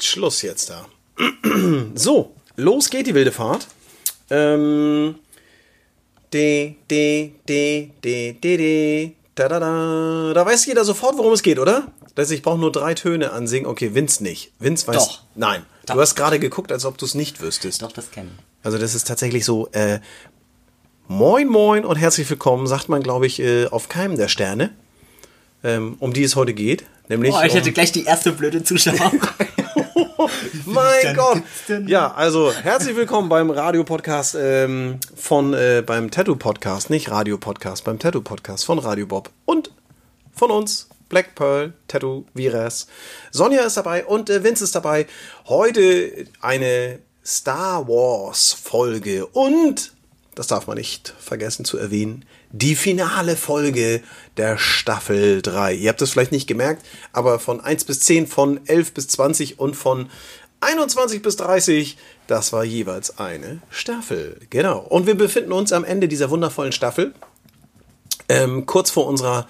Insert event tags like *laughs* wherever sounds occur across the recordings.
Schluss jetzt da. *clears throat* so, los geht die wilde Fahrt. Ähm, de, de, de, de, de, de, da, da, da. Da weiß jeder sofort, worum es geht, oder? Das, ich brauche nur drei Töne ansingen. Okay, Vince nicht. Vince weiß. Doch. Nein. Doch. Du hast gerade geguckt, als ob du es nicht wüsstest. Doch, das kennen. Also das ist tatsächlich so, äh, moin moin und herzlich willkommen, sagt man, glaube ich, äh, auf keinem der Sterne, ähm, um die es heute geht. Nämlich Oh, ich um, hätte gleich die erste blöde Zuschauer. *laughs* *laughs* mein Gott. Ja, also herzlich willkommen beim Radio-Podcast ähm, von, äh, beim Tattoo-Podcast, nicht Radio-Podcast, beim Tattoo-Podcast von Radio Bob und von uns, Black Pearl, Tattoo, Viras. Sonja ist dabei und äh, Vince ist dabei. Heute eine Star Wars-Folge und, das darf man nicht vergessen zu erwähnen, die finale Folge der Staffel 3. Ihr habt es vielleicht nicht gemerkt, aber von 1 bis 10, von 11 bis 20 und von 21 bis 30, das war jeweils eine Staffel. Genau. Und wir befinden uns am Ende dieser wundervollen Staffel ähm, kurz vor unserer,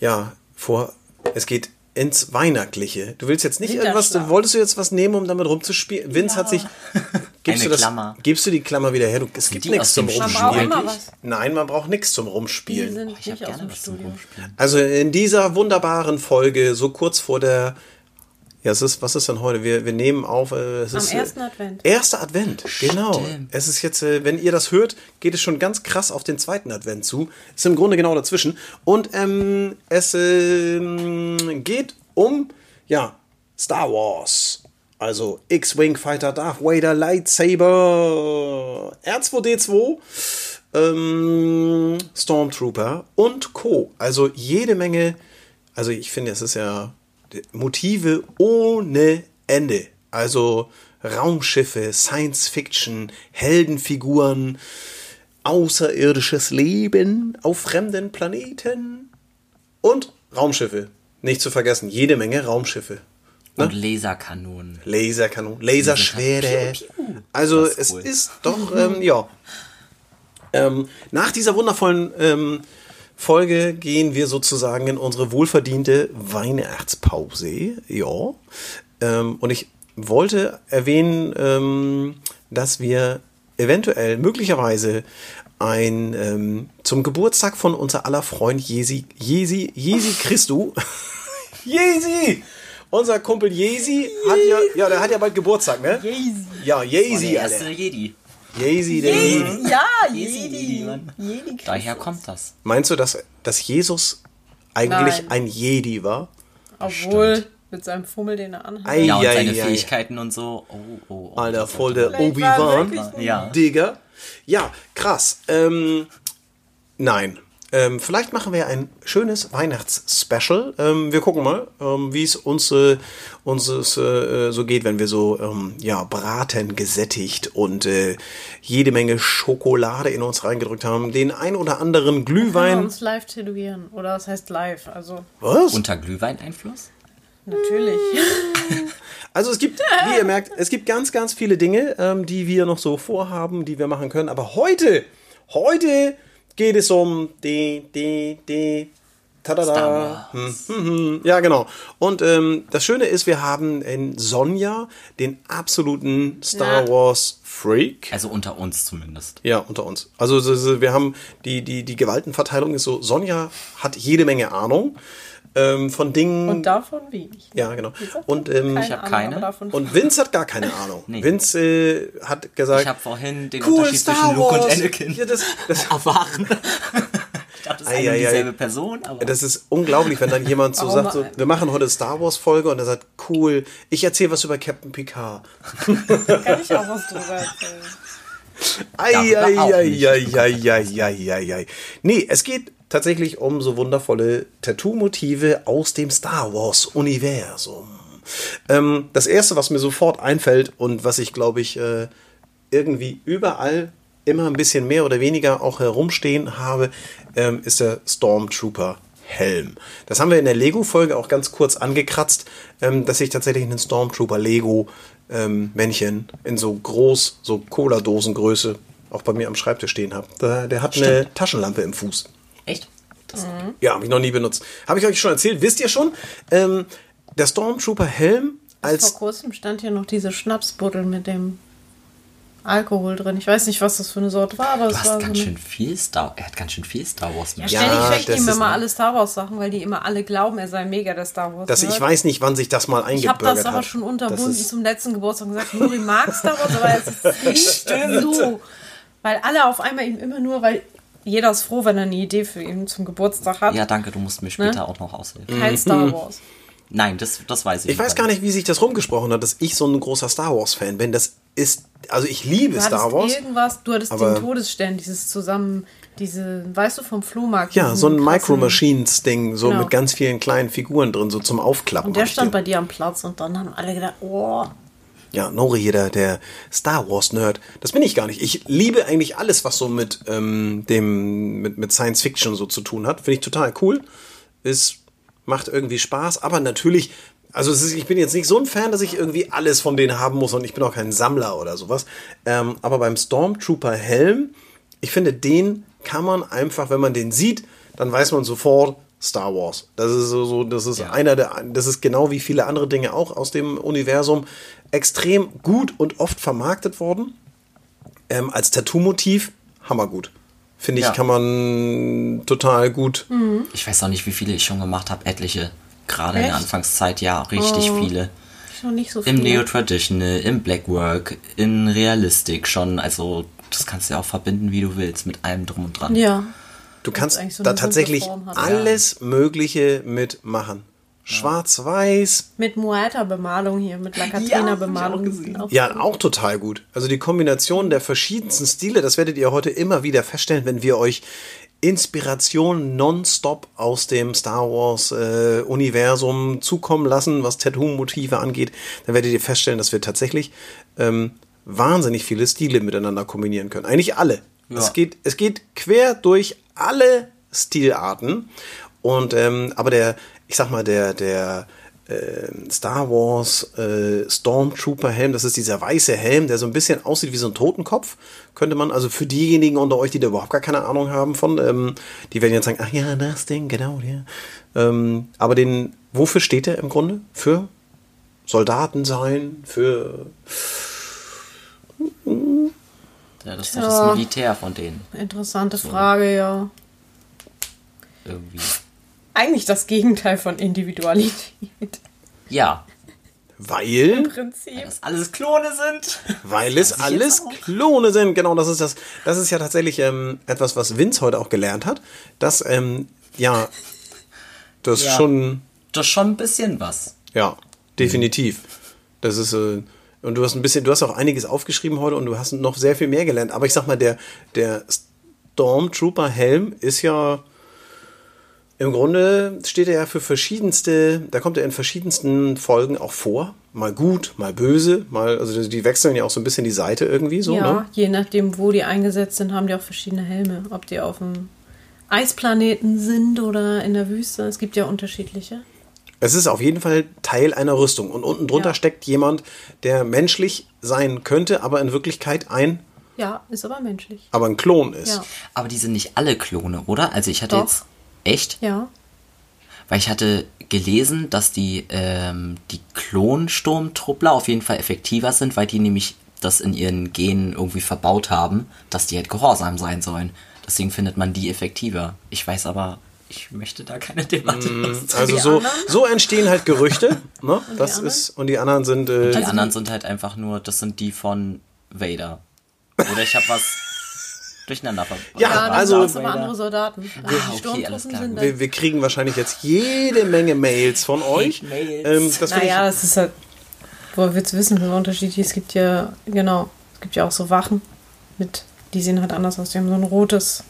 ja, vor, es geht ins Weihnachtliche. Du willst jetzt nicht irgendwas, wolltest du jetzt was nehmen, um damit rumzuspielen? Vince hat sich, *laughs* gibst Eine du das, Klammer. gibst du die Klammer wieder her? Du, es gibt nichts zum Rumspielen. Nein, man braucht nichts zum Rumspielen. sind Ich nicht aus gerne dem Studio. Rumspielen. Also in dieser wunderbaren Folge, so kurz vor der, ja, es ist, was ist denn heute? Wir, wir nehmen auf, äh, es Am ist, äh, ersten Advent. Erster Advent, genau. Stimmt. Es ist jetzt, äh, wenn ihr das hört, geht es schon ganz krass auf den zweiten Advent zu. Ist im Grunde genau dazwischen. Und ähm, es ähm, geht um, ja, Star Wars. Also X-Wing Fighter, Darth Vader, Lightsaber, R2D2, ähm, Stormtrooper und Co. Also jede Menge, also ich finde, es ist ja Motive ohne Ende. Also Raumschiffe, Science Fiction, Heldenfiguren, außerirdisches Leben auf fremden Planeten und Raumschiffe. Nicht zu vergessen, jede Menge Raumschiffe. Und Laserkanonen. Laserkanonen, Laserschwere. Also Das ist es cool. ist doch, ähm, ja. Ähm, nach dieser wundervollen ähm, Folge gehen wir sozusagen in unsere wohlverdiente Weihnachtspause. Ja. Ähm, und ich wollte erwähnen, ähm, dass wir eventuell, möglicherweise ein ähm, zum Geburtstag von unser aller Freund Jesi, Jesi, Jesi Christu. *laughs* Jesi! Unser Kumpel Jesi hat ja, ja, der hat ja bald Geburtstag, ne? Jesi. Ja, Jesi, der erste Alter. Jedi. Jesi, der Jedi. Jedi. Ja, Jedi, Jedi. Daher kommt das. Meinst du, dass, dass Jesus eigentlich Nein. ein Jedi war? Obwohl, mit seinem Fummel, den er anhat. Ei. Ja, und seine ja, ja. Fähigkeiten und so. Oh, oh, oh. Alter, das voll der man- Vielleicht war er Obi-Wan. wirklich Ja. Digga. Ja, krass. Ähm, nein. Ähm, vielleicht machen wir ein schönes Weihnachts-Special. Ähm, wir gucken mal, ähm, wie es uns, äh, uns äh, so geht, wenn wir so ähm, ja, braten gesättigt und äh, jede Menge Schokolade in uns reingedrückt haben. Den ein oder anderen Können wir Glühwein. uns live tätowieren. Oder was heißt live? Also, Was? Unter Glühweineinfluss? natürlich. *laughs* Also es gibt, wie ihr merkt, es gibt ganz, ganz viele Dinge, ähm, die wir noch so vorhaben, die wir machen können. Aber heute, heute geht es um die, die, die, tada hm, hm, hm. Ja, genau. Und ähm, das Schöne ist, wir haben in Sonja den absoluten Star Ja. Wars Freak. Also unter uns zumindest. Ja, unter uns. Also so- so, wir haben die, die, die Gewaltenverteilung ist so, Sonja hat jede Menge Ahnung ähm, von Dingen. Und davon wenig. ja, genau. Und, ähm, keine Ich hab Ahnung, keine. davon und Vince hat gar keine Ahnung. *laughs* Nee. Vince äh, hat gesagt, Ich habe vorhin den cool, Unterschied Star zwischen Luke Wars. und Anakin Ja, das, das, *laughs* erfahren. *laughs* ich dachte, das ist Ei, eine dieselbe Person, aber das ist unglaublich, wenn dann jemand so sagt, so, wir machen heute Star Wars Folge und er sagt, cool, ich erzähle was über Captain Picard. kann ich auch was drüber erzählen. Ei, Darüber ei, auch ei, nicht. ei, ei, ei, ei, ei, ei. Nee, es geht tatsächlich um so wundervolle Tattoo-Motive aus dem Star Wars-Universum. Ähm, das erste, was mir sofort einfällt und was ich, glaube ich, äh, irgendwie überall immer ein bisschen mehr oder weniger auch herumstehen habe, ähm, ist der Stormtrooper. Helm. Das haben wir in der Lego-Folge auch ganz kurz angekratzt, ähm, dass ich tatsächlich einen Stormtrooper Lego ähm, Männchen in so groß, so Cola-Dosengröße auch bei mir am Schreibtisch stehen habe. Der, der hat eine Taschenlampe im Fuß. Echt. Ja, habe ich noch nie benutzt. Habe ich euch schon erzählt, wisst ihr schon? Ähm, der Stormtrooper Helm als Vor kurzem stand hier noch diese Schnapsbuddel mit dem Alkohol drin. Ich weiß nicht, was das für eine Sorte war, aber Du es hast war so ganz eine... schön viel Star Er hat ganz schön viel Star Wars Ja, mit. Ja, ständig das ihm immer alle Star Wars Sachen, weil die immer alle glauben, er sei mega der Star Wars. dass ich weiß nicht, wann sich das mal Ich eingebürgert habe das aber hat. schon Das unterbunden zum letzten Geburtstag und gesagt, Nuri mag Star Wars, aber es ist *laughs* nicht so. Weil alle auf einmal ihm immer nur, weil jeder ist froh, wenn er eine Idee für ihn zum Geburtstag hat. Ja, danke, du musst mir später Ne? auch noch aushelfen. Kein Star Wars. Nein, das, das weiß ich Ich weiß gar nicht, wie sich das rumgesprochen hat, dass ich so ein großer Star Wars Fan bin. Das ist, also ich liebe Du Star Wars. irgendwas, du hattest den Todesstern, dieses zusammen, diese, weißt du, vom Flohmarkt. Ja, so ein Micro Machines Ding, so Genau. mit ganz vielen kleinen Figuren drin, so zum Aufklappen. Und der stand den. bei dir am Platz und dann haben alle gedacht, oh, Ja, Nori hier, der, der Star Wars Nerd. Das bin ich gar nicht. Ich liebe eigentlich alles, was so mit ähm, dem mit, mit Science Fiction so zu tun hat. Finde ich total cool. Es macht irgendwie Spaß, aber natürlich. Also ist, ich bin jetzt nicht so ein Fan, dass ich irgendwie alles von denen haben muss und ich bin auch kein Sammler oder sowas. Ähm, aber beim Stormtrooper Helm, ich finde, den kann man einfach, wenn man den sieht, dann weiß man sofort Star Wars. Das ist so, so das ist Ja. einer der, das ist genau wie viele andere Dinge auch aus dem Universum extrem gut und oft vermarktet worden. Ähm, als Tattoo-Motiv hammergut. Finde ich, Ja. kann man total gut. Ich weiß auch nicht, wie viele ich schon gemacht habe. Etliche. Gerade in der? Anfangszeit, ja, richtig Oh. viele. so. Im Neo-Traditional, im Blackwork, in Realistic schon. Also, das kannst du ja auch verbinden, wie du willst, mit allem drum und dran. Ja. Du kannst eigentlich so da tatsächlich alles Mögliche mitmachen. Schwarz-Weiß, Mit Muerta-Bemalung hier, mit Lacatina-Bemalung. Auch Ja, auch total gut. Also die Kombination der verschiedensten Stile, das werdet ihr heute immer wieder feststellen, wenn wir euch Inspiration nonstop aus dem Star Wars äh, Universum zukommen lassen, was Tattoo-Motive angeht. Dann werdet ihr feststellen, dass wir tatsächlich ähm, wahnsinnig viele Stile miteinander kombinieren können. Eigentlich alle. Ja. Es, geht, es geht quer durch alle Stilarten. Und ähm, aber der, ich sag mal, der, der äh, Star Wars äh, Stormtrooper Helm, das ist dieser weiße Helm, der so ein bisschen aussieht wie so ein Totenkopf. Könnte man, also für diejenigen unter euch, die da überhaupt gar keine Ahnung haben von, ähm, die werden jetzt sagen, ach ja, das Ding, genau, der. Ähm, aber den, wofür steht der im Grunde? Für Soldaten sein, für Ja, das ist doch Ja. das Militär von denen. Interessante Frage, ja. Irgendwie. Eigentlich das Gegenteil von Individualität. Ja, weil. Im Prinzip. dass alles Klone sind. Weil es alles Klone sind. Genau, das ist das. Das ist ja tatsächlich ähm, etwas, was Vince heute auch gelernt hat. Dass, ähm, ja, das Ja. schon, Das ist schon ein bisschen was. ja, definitiv. Das ist, äh, und du hast ein bisschen, du hast auch einiges aufgeschrieben heute und du hast noch sehr viel mehr gelernt. Aber ich sag mal, der, der Stormtrooper Helm ist ja, im Grunde steht er ja für verschiedenste, da kommt er in verschiedensten Folgen auch vor. Mal gut, mal böse, mal, also die wechseln ja auch so ein bisschen die Seite irgendwie so, ja, ne? je nachdem, wo die eingesetzt sind, haben die auch verschiedene Helme. Ob die auf dem Eisplaneten sind oder in der Wüste. Es gibt ja unterschiedliche. Es ist auf jeden Fall Teil einer Rüstung. Und unten drunter Ja. steckt jemand, der menschlich sein könnte, aber in Wirklichkeit ein, Ja, ist aber menschlich. aber ein Klon ist. Ja. Aber die sind nicht alle Klone, oder? Also ich hatte Doch. jetzt. Echt? Ja. Weil ich hatte gelesen, dass die, ähm, die Klonsturmtruppler auf jeden Fall effektiver sind, weil die nämlich das in ihren Genen irgendwie verbaut haben, dass die halt gehorsam sein sollen. Deswegen findet man die effektiver. Ich weiß aber, ich möchte da keine Debatte. Mm, Also so, so entstehen halt Gerüchte. ne? Das anderen? ist, und die anderen sind. Äh, die anderen sind halt einfach nur, das sind die von Vader. Oder ich habe was durcheinander verbracht. Ja, Ja, dann also- aber andere Soldaten. Also Ah, okay, alles klar. wir, wir kriegen wahrscheinlich jetzt jede Menge Mails von euch. Mails. Ähm, das Naja, es ist halt. Woher willst du wissen, wie unterschiedlich es gibt ja, genau, es gibt ja auch so Wachen mit, die sehen halt anders aus. Die haben so ein rotes.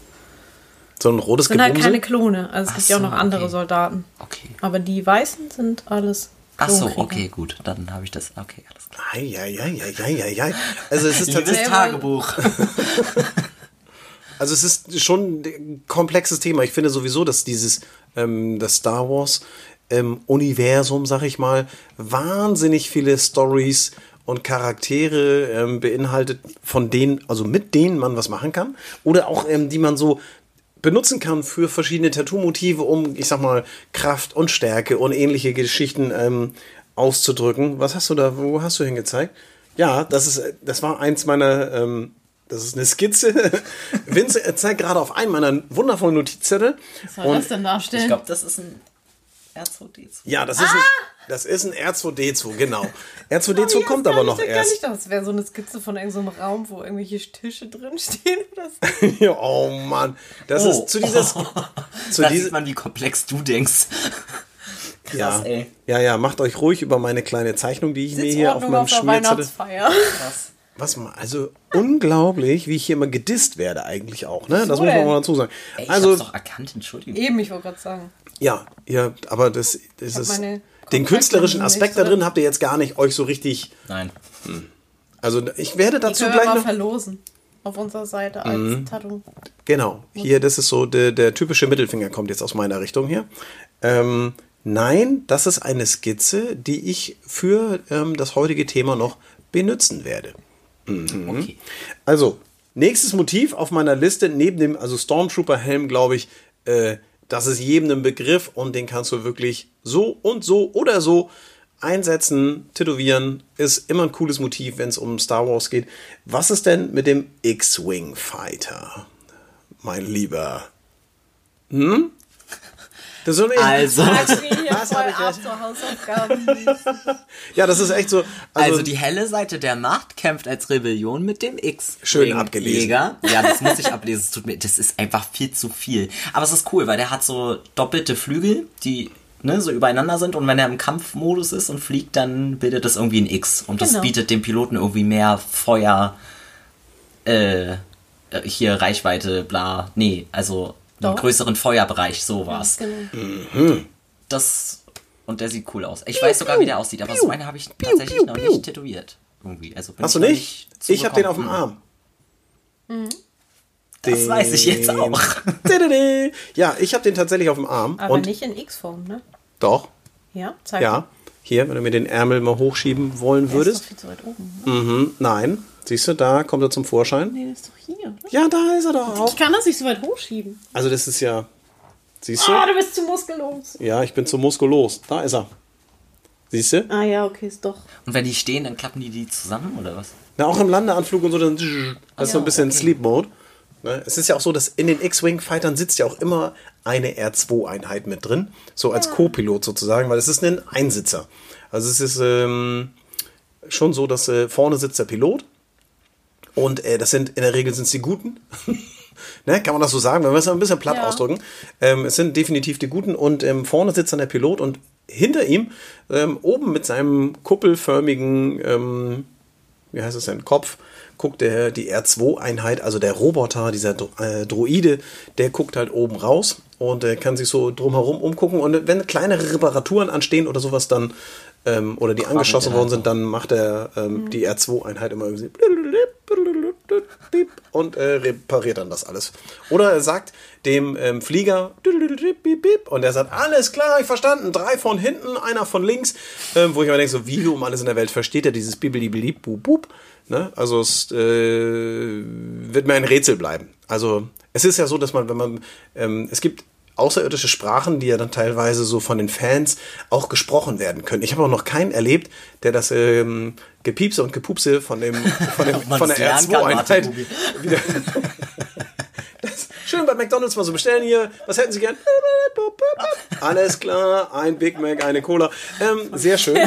so ein rotes Sind halt Gebumse. keine Klone. Also es Ach gibt ja auch so, noch andere okay. Soldaten. Okay. Aber die Weißen sind alles. Ach so, okay, gut. Dann habe ich das. Okay, alles klar. Eieieiei. Also es ist tatsächlich. Tagebuch. *laughs* Also es ist schon ein komplexes Thema. Ich finde sowieso, dass dieses ähm, das Star Wars ähm, Universum, sag ich mal, wahnsinnig viele Stories und Charaktere ähm, beinhaltet, von denen, also mit denen man was machen kann. Oder auch, ähm, die man so benutzen kann für verschiedene Tattoo-Motive, um, ich sag mal, Kraft und Stärke und ähnliche Geschichten ähm, auszudrücken. Was hast du da, wo hast du hingezeigt? Ja, das ist, das war eins meiner, ähm, das ist eine Skizze. *laughs* Vince zeigt gerade auf einen meiner wundervollen Notizzettel. Was soll das denn darstellen? Ich glaube, das ist ein R2D2. Ja, das ist, ein, das ist ein R2D2, genau. *laughs* R2D2 Oh, ich kommt weiß aber gar noch nicht, erst. Ich dachte, das wäre so eine Skizze von irgendeinem Raum, wo irgendwelche Tische drin *laughs* stehen oder so. Ja, oh Mann, das Oh. ist zu dieser, zu Da dieser, sieht man, wie komplex du denkst. ja, Krass, ey. ja, ja, macht euch ruhig über meine kleine Zeichnung, die ich mir hier auf meinem auf der Schmierzettel. Weihnachtsfeier. Krass. Was mal, also unglaublich, wie ich hier immer gedisst werde eigentlich auch, ne? Das So muss man denn? mal dazu sagen. Ey, ich also, hab's doch erkannt, Entschuldigung. Eben, ich wollte gerade sagen. ja, ja, aber das, das ist, den künstlerischen Aspekt da drin. habt ihr jetzt gar nicht euch so richtig, Nein. also ich werde dazu gleich mal noch, verlosen. Auf unserer Seite als Mhm. Tattoo. genau, hier, das ist so, der, der typische Mittelfinger kommt jetzt aus meiner Richtung hier. Ähm, nein, das ist eine Skizze, die ich für ähm, das heutige Thema noch benutzen werde. Okay. Also, nächstes Motiv auf meiner Liste, neben dem, also Stormtrooper-Helm, glaube ich, äh, das ist jedem ein Begriff und den kannst du wirklich so und so oder so einsetzen, tätowieren. Ist immer ein cooles Motiv, wenn es um Star Wars geht. Was ist denn mit dem X-Wing Fighter, mein Lieber? Hm? Das ist so ein Also, Fragst mich hier Was voll hab ich ab zur Hausaufgaben. *laughs* ja, das ist echt so. Also, also die helle Seite der Macht kämpft als Rebellion mit dem X. Schön abgelesen. Jäger. Ja, das muss ich ablesen. Es tut mir, das ist einfach viel zu viel. Aber es ist cool, weil der hat so doppelte Flügel, die ne, so übereinander sind und wenn er im Kampfmodus ist und fliegt, dann bildet das irgendwie ein X und das Genau. bietet dem Piloten irgendwie mehr Feuer, äh, äh, hier Reichweite, bla. Nee, also einen größeren Feuerbereich, sowas. Genau. Das und der sieht cool aus. Ich weiß sogar, wie der aussieht, aber so eine habe ich tatsächlich piu, noch piu. nicht tätowiert. Irgendwie. Also bin hast du ich noch nicht? Ich habe den auf dem. Arm. Das weiß ich jetzt auch. *laughs* Ja, ich habe den tatsächlich auf dem Arm. Aber und nicht in X-Form, ne? doch, Ja, zeig ja. Hier, wenn du mir den Ärmel mal hochschieben wollen Der ist würdest. doch viel zu weit oben. Ne? Mhm, nein. Siehst du, da kommt er zum Vorschein. Nee, der ist doch hier. Ne? Ja, da ist er doch auch. Ich kann das nicht so weit hochschieben. Also das ist ja. Siehst du? Ah, du bist zu muskellos. Ja, ich bin zu muskulos. Da ist er. Siehst du? Ah ja, okay, ist doch. Und wenn die stehen, dann klappen die die zusammen oder was? Na, auch im Landeanflug und so, dann. Das ist so ein ja, bisschen okay. Sleep Mode. Ne? Es ist ja auch so, dass in den X-Wing-Fightern sitzt ja auch immer eine R2-Einheit mit drin. So als Co-Pilot sozusagen, weil es ist ein Einsitzer. Also es ist ähm, schon so, dass äh, vorne sitzt der Pilot. Und äh, das sind, in der Regel sind es die Guten. *laughs* ne, kann man das so sagen, wenn wir es ein bisschen platt Ja. ausdrücken. Ähm, es sind definitiv die Guten und ähm, vorne sitzt dann der Pilot und hinter ihm, ähm, oben mit seinem kuppelförmigen, ähm, wie heißt es denn, Kopf, guckt der, die R2-Einheit, also der Roboter, dieser Dro äh, Droide, der guckt halt oben raus und äh, kann sich so drumherum umgucken. Und wenn kleinere Reparaturen anstehen oder sowas, dann, ähm, oder die angeschossen worden sind, dann macht er ähm, die R2-Einheit immer irgendwie und äh, repariert dann das alles. Oder er sagt dem ähm, Flieger und er sagt, alles klar, ich verstanden, drei von hinten, einer von links, ähm, wo ich mir denke, so wie um alles in der Welt versteht er dieses Bibeli. Ne? Also es äh, wird mir ein Rätsel bleiben. Also es ist ja so, dass man, wenn man, ähm, es gibt außerirdische Sprachen, die ja dann teilweise so von den Fans auch gesprochen werden können. Ich habe auch noch keinen erlebt, der das ähm, Gepiepse und Gepupse von dem *laughs* von, dem, von der es lernen kann, R2-Einheit Martin wieder. Das, schön bei McDonalds mal so bestellen hier. Was hätten Sie gern? Alles klar, ein Big Mac, eine Cola. Ähm, sehr schön.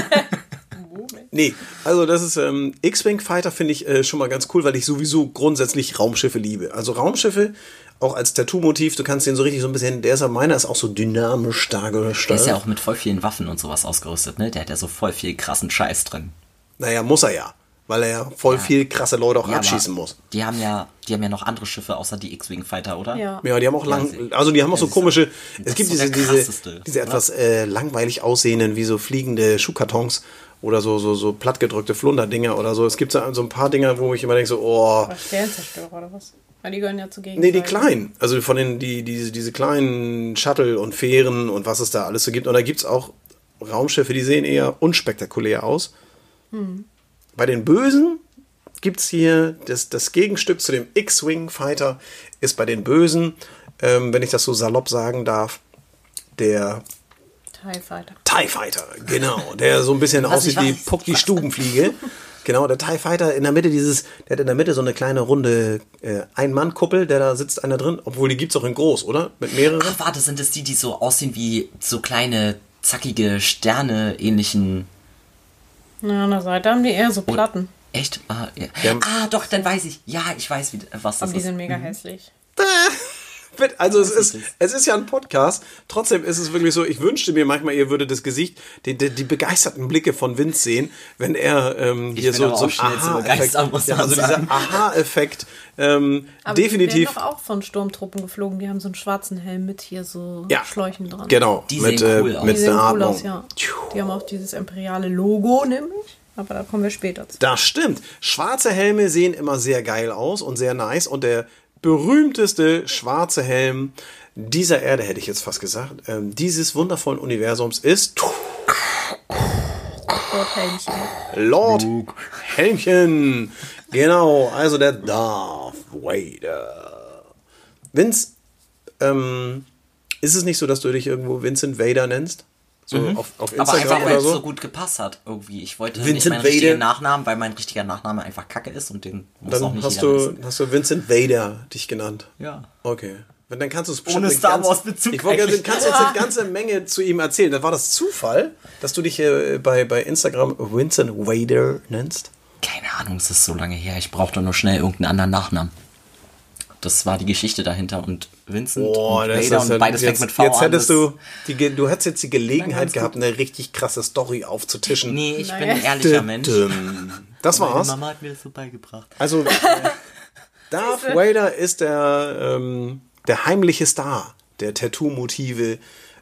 Nee, also das ist ähm, X-Wing Fighter finde ich äh, schon mal ganz cool, weil ich sowieso grundsätzlich Raumschiffe liebe. Also Raumschiffe auch als Tattoo-Motiv, du kannst den so richtig so ein bisschen, der ist ja meiner ist auch so dynamisch Der dargestellt. ist ja auch mit voll vielen Waffen und sowas ausgerüstet, ne? Der hat ja so voll viel krassen Scheiß drin. Naja, muss er ja, weil er ja voll viel krasse Leute auch Ja, abschießen muss. Die haben ja, die haben ja noch andere Schiffe außer die X-Wing Fighter, oder? Ja. Ja, die haben auch Ja, lang, also die haben auch so komische, es gibt so diese, der diese, diese etwas äh, langweilig aussehenden, wie so fliegende Schuhkartons oder so, so, so plattgedrückte Flunderdinger oder so. Es gibt so, so ein paar Dinger, wo ich immer denke so, oh, Sternzerstörer oder was? Weil die gehören ja zu Gegend. Nee, die kleinen. Also von den, die, diese, diese kleinen Shuttle und Fähren und was es da alles so gibt. Und da gibt es auch Raumschiffe, die sehen eher unspektakulär aus. Bei den Bösen gibt es hier das, das Gegenstück zu dem X-Wing Fighter, ist bei den Bösen, ähm, wenn ich das so salopp sagen darf, der TIE Fighter. TIE Fighter, genau. Der so ein bisschen Was aussieht wie. Puck die Stubenfliege. *laughs* Genau, der TIE Fighter in der Mitte dieses, der hat in der Mitte so eine kleine runde äh, Ein-Mann-Kuppel, der da sitzt einer drin, obwohl die gibt's auch in groß, oder? Mit mehreren? Ach, warte, sind es die, die so aussehen wie so kleine, zackige Sterne ähnlichen. Na, an der Seite haben die eher so Platten. Echt? Ah, ja. Ja. ah, doch, dann weiß ich. Ja, ich weiß, wie, was das Aber die ist. sind mega hässlich. Also es ist, es ist ja ein Podcast. Trotzdem ist es wirklich so, ich wünschte mir manchmal, ihr würdet das Gesicht, die, die, die begeisterten Blicke von Vince sehen, wenn er ähm, hier so, so Aha-Effekt, ja, also dieser Aha-Effekt, ähm, Aber definitiv. die werden auch von Sturmtruppen geflogen. Die haben so einen schwarzen Helm mit hier so Ja, Schläuchen dran. Genau, Die mit, sehen äh, cool aus. mit Die sehen der cool aus, ja. Die haben auch dieses imperiale Logo nämlich. Aber da kommen wir später zu. Das stimmt. Schwarze Helme sehen immer sehr geil aus und sehr nice. Und der berühmteste schwarze Helm dieser Erde, hätte ich jetzt fast gesagt, ähm, dieses wundervollen Universums ist Dort Helmchen. Lord Helmchen. Genau, also der Darth Vader. Vince, ähm, ist es nicht so, dass du dich irgendwo Vincent Vader nennst? So auf, auf Mhm. Aber Instagram einfach, weil es so? so gut gepasst hat, irgendwie. Ich wollte nicht Vincent meinen richtigen Vader. Nachnamen, weil mein richtiger Nachname einfach kacke ist und den muss auch Dann nicht hast jeder du, wissen. hast du Vincent Vader dich genannt. Ja. Okay. Wenn, dann kannst du es Ohne Star Wars Bezug Ich wollte sagen, eigentlich. du kannst uns eine ganze Menge zu ihm erzählen. Das war das Zufall, dass du dich äh, bei, bei Instagram Vincent Vader nennst? Keine Ahnung, es ist so lange her. Ich brauchte nur schnell irgendeinen anderen Nachnamen. Das war die Geschichte dahinter und Vincent Boah, und das Vader ist und beides jetzt, fängt mit V jetzt an. hättest du, die, du hättest jetzt die Gelegenheit gehabt, eine richtig krasse Story aufzutischen. Nee, ich bin ein ehrlicher Mensch. Das Meine war's. Mama hat mir das so beigebracht. Also, *laughs* Darth Vader ist der, ähm, der heimliche Star der Tattoo-Motive.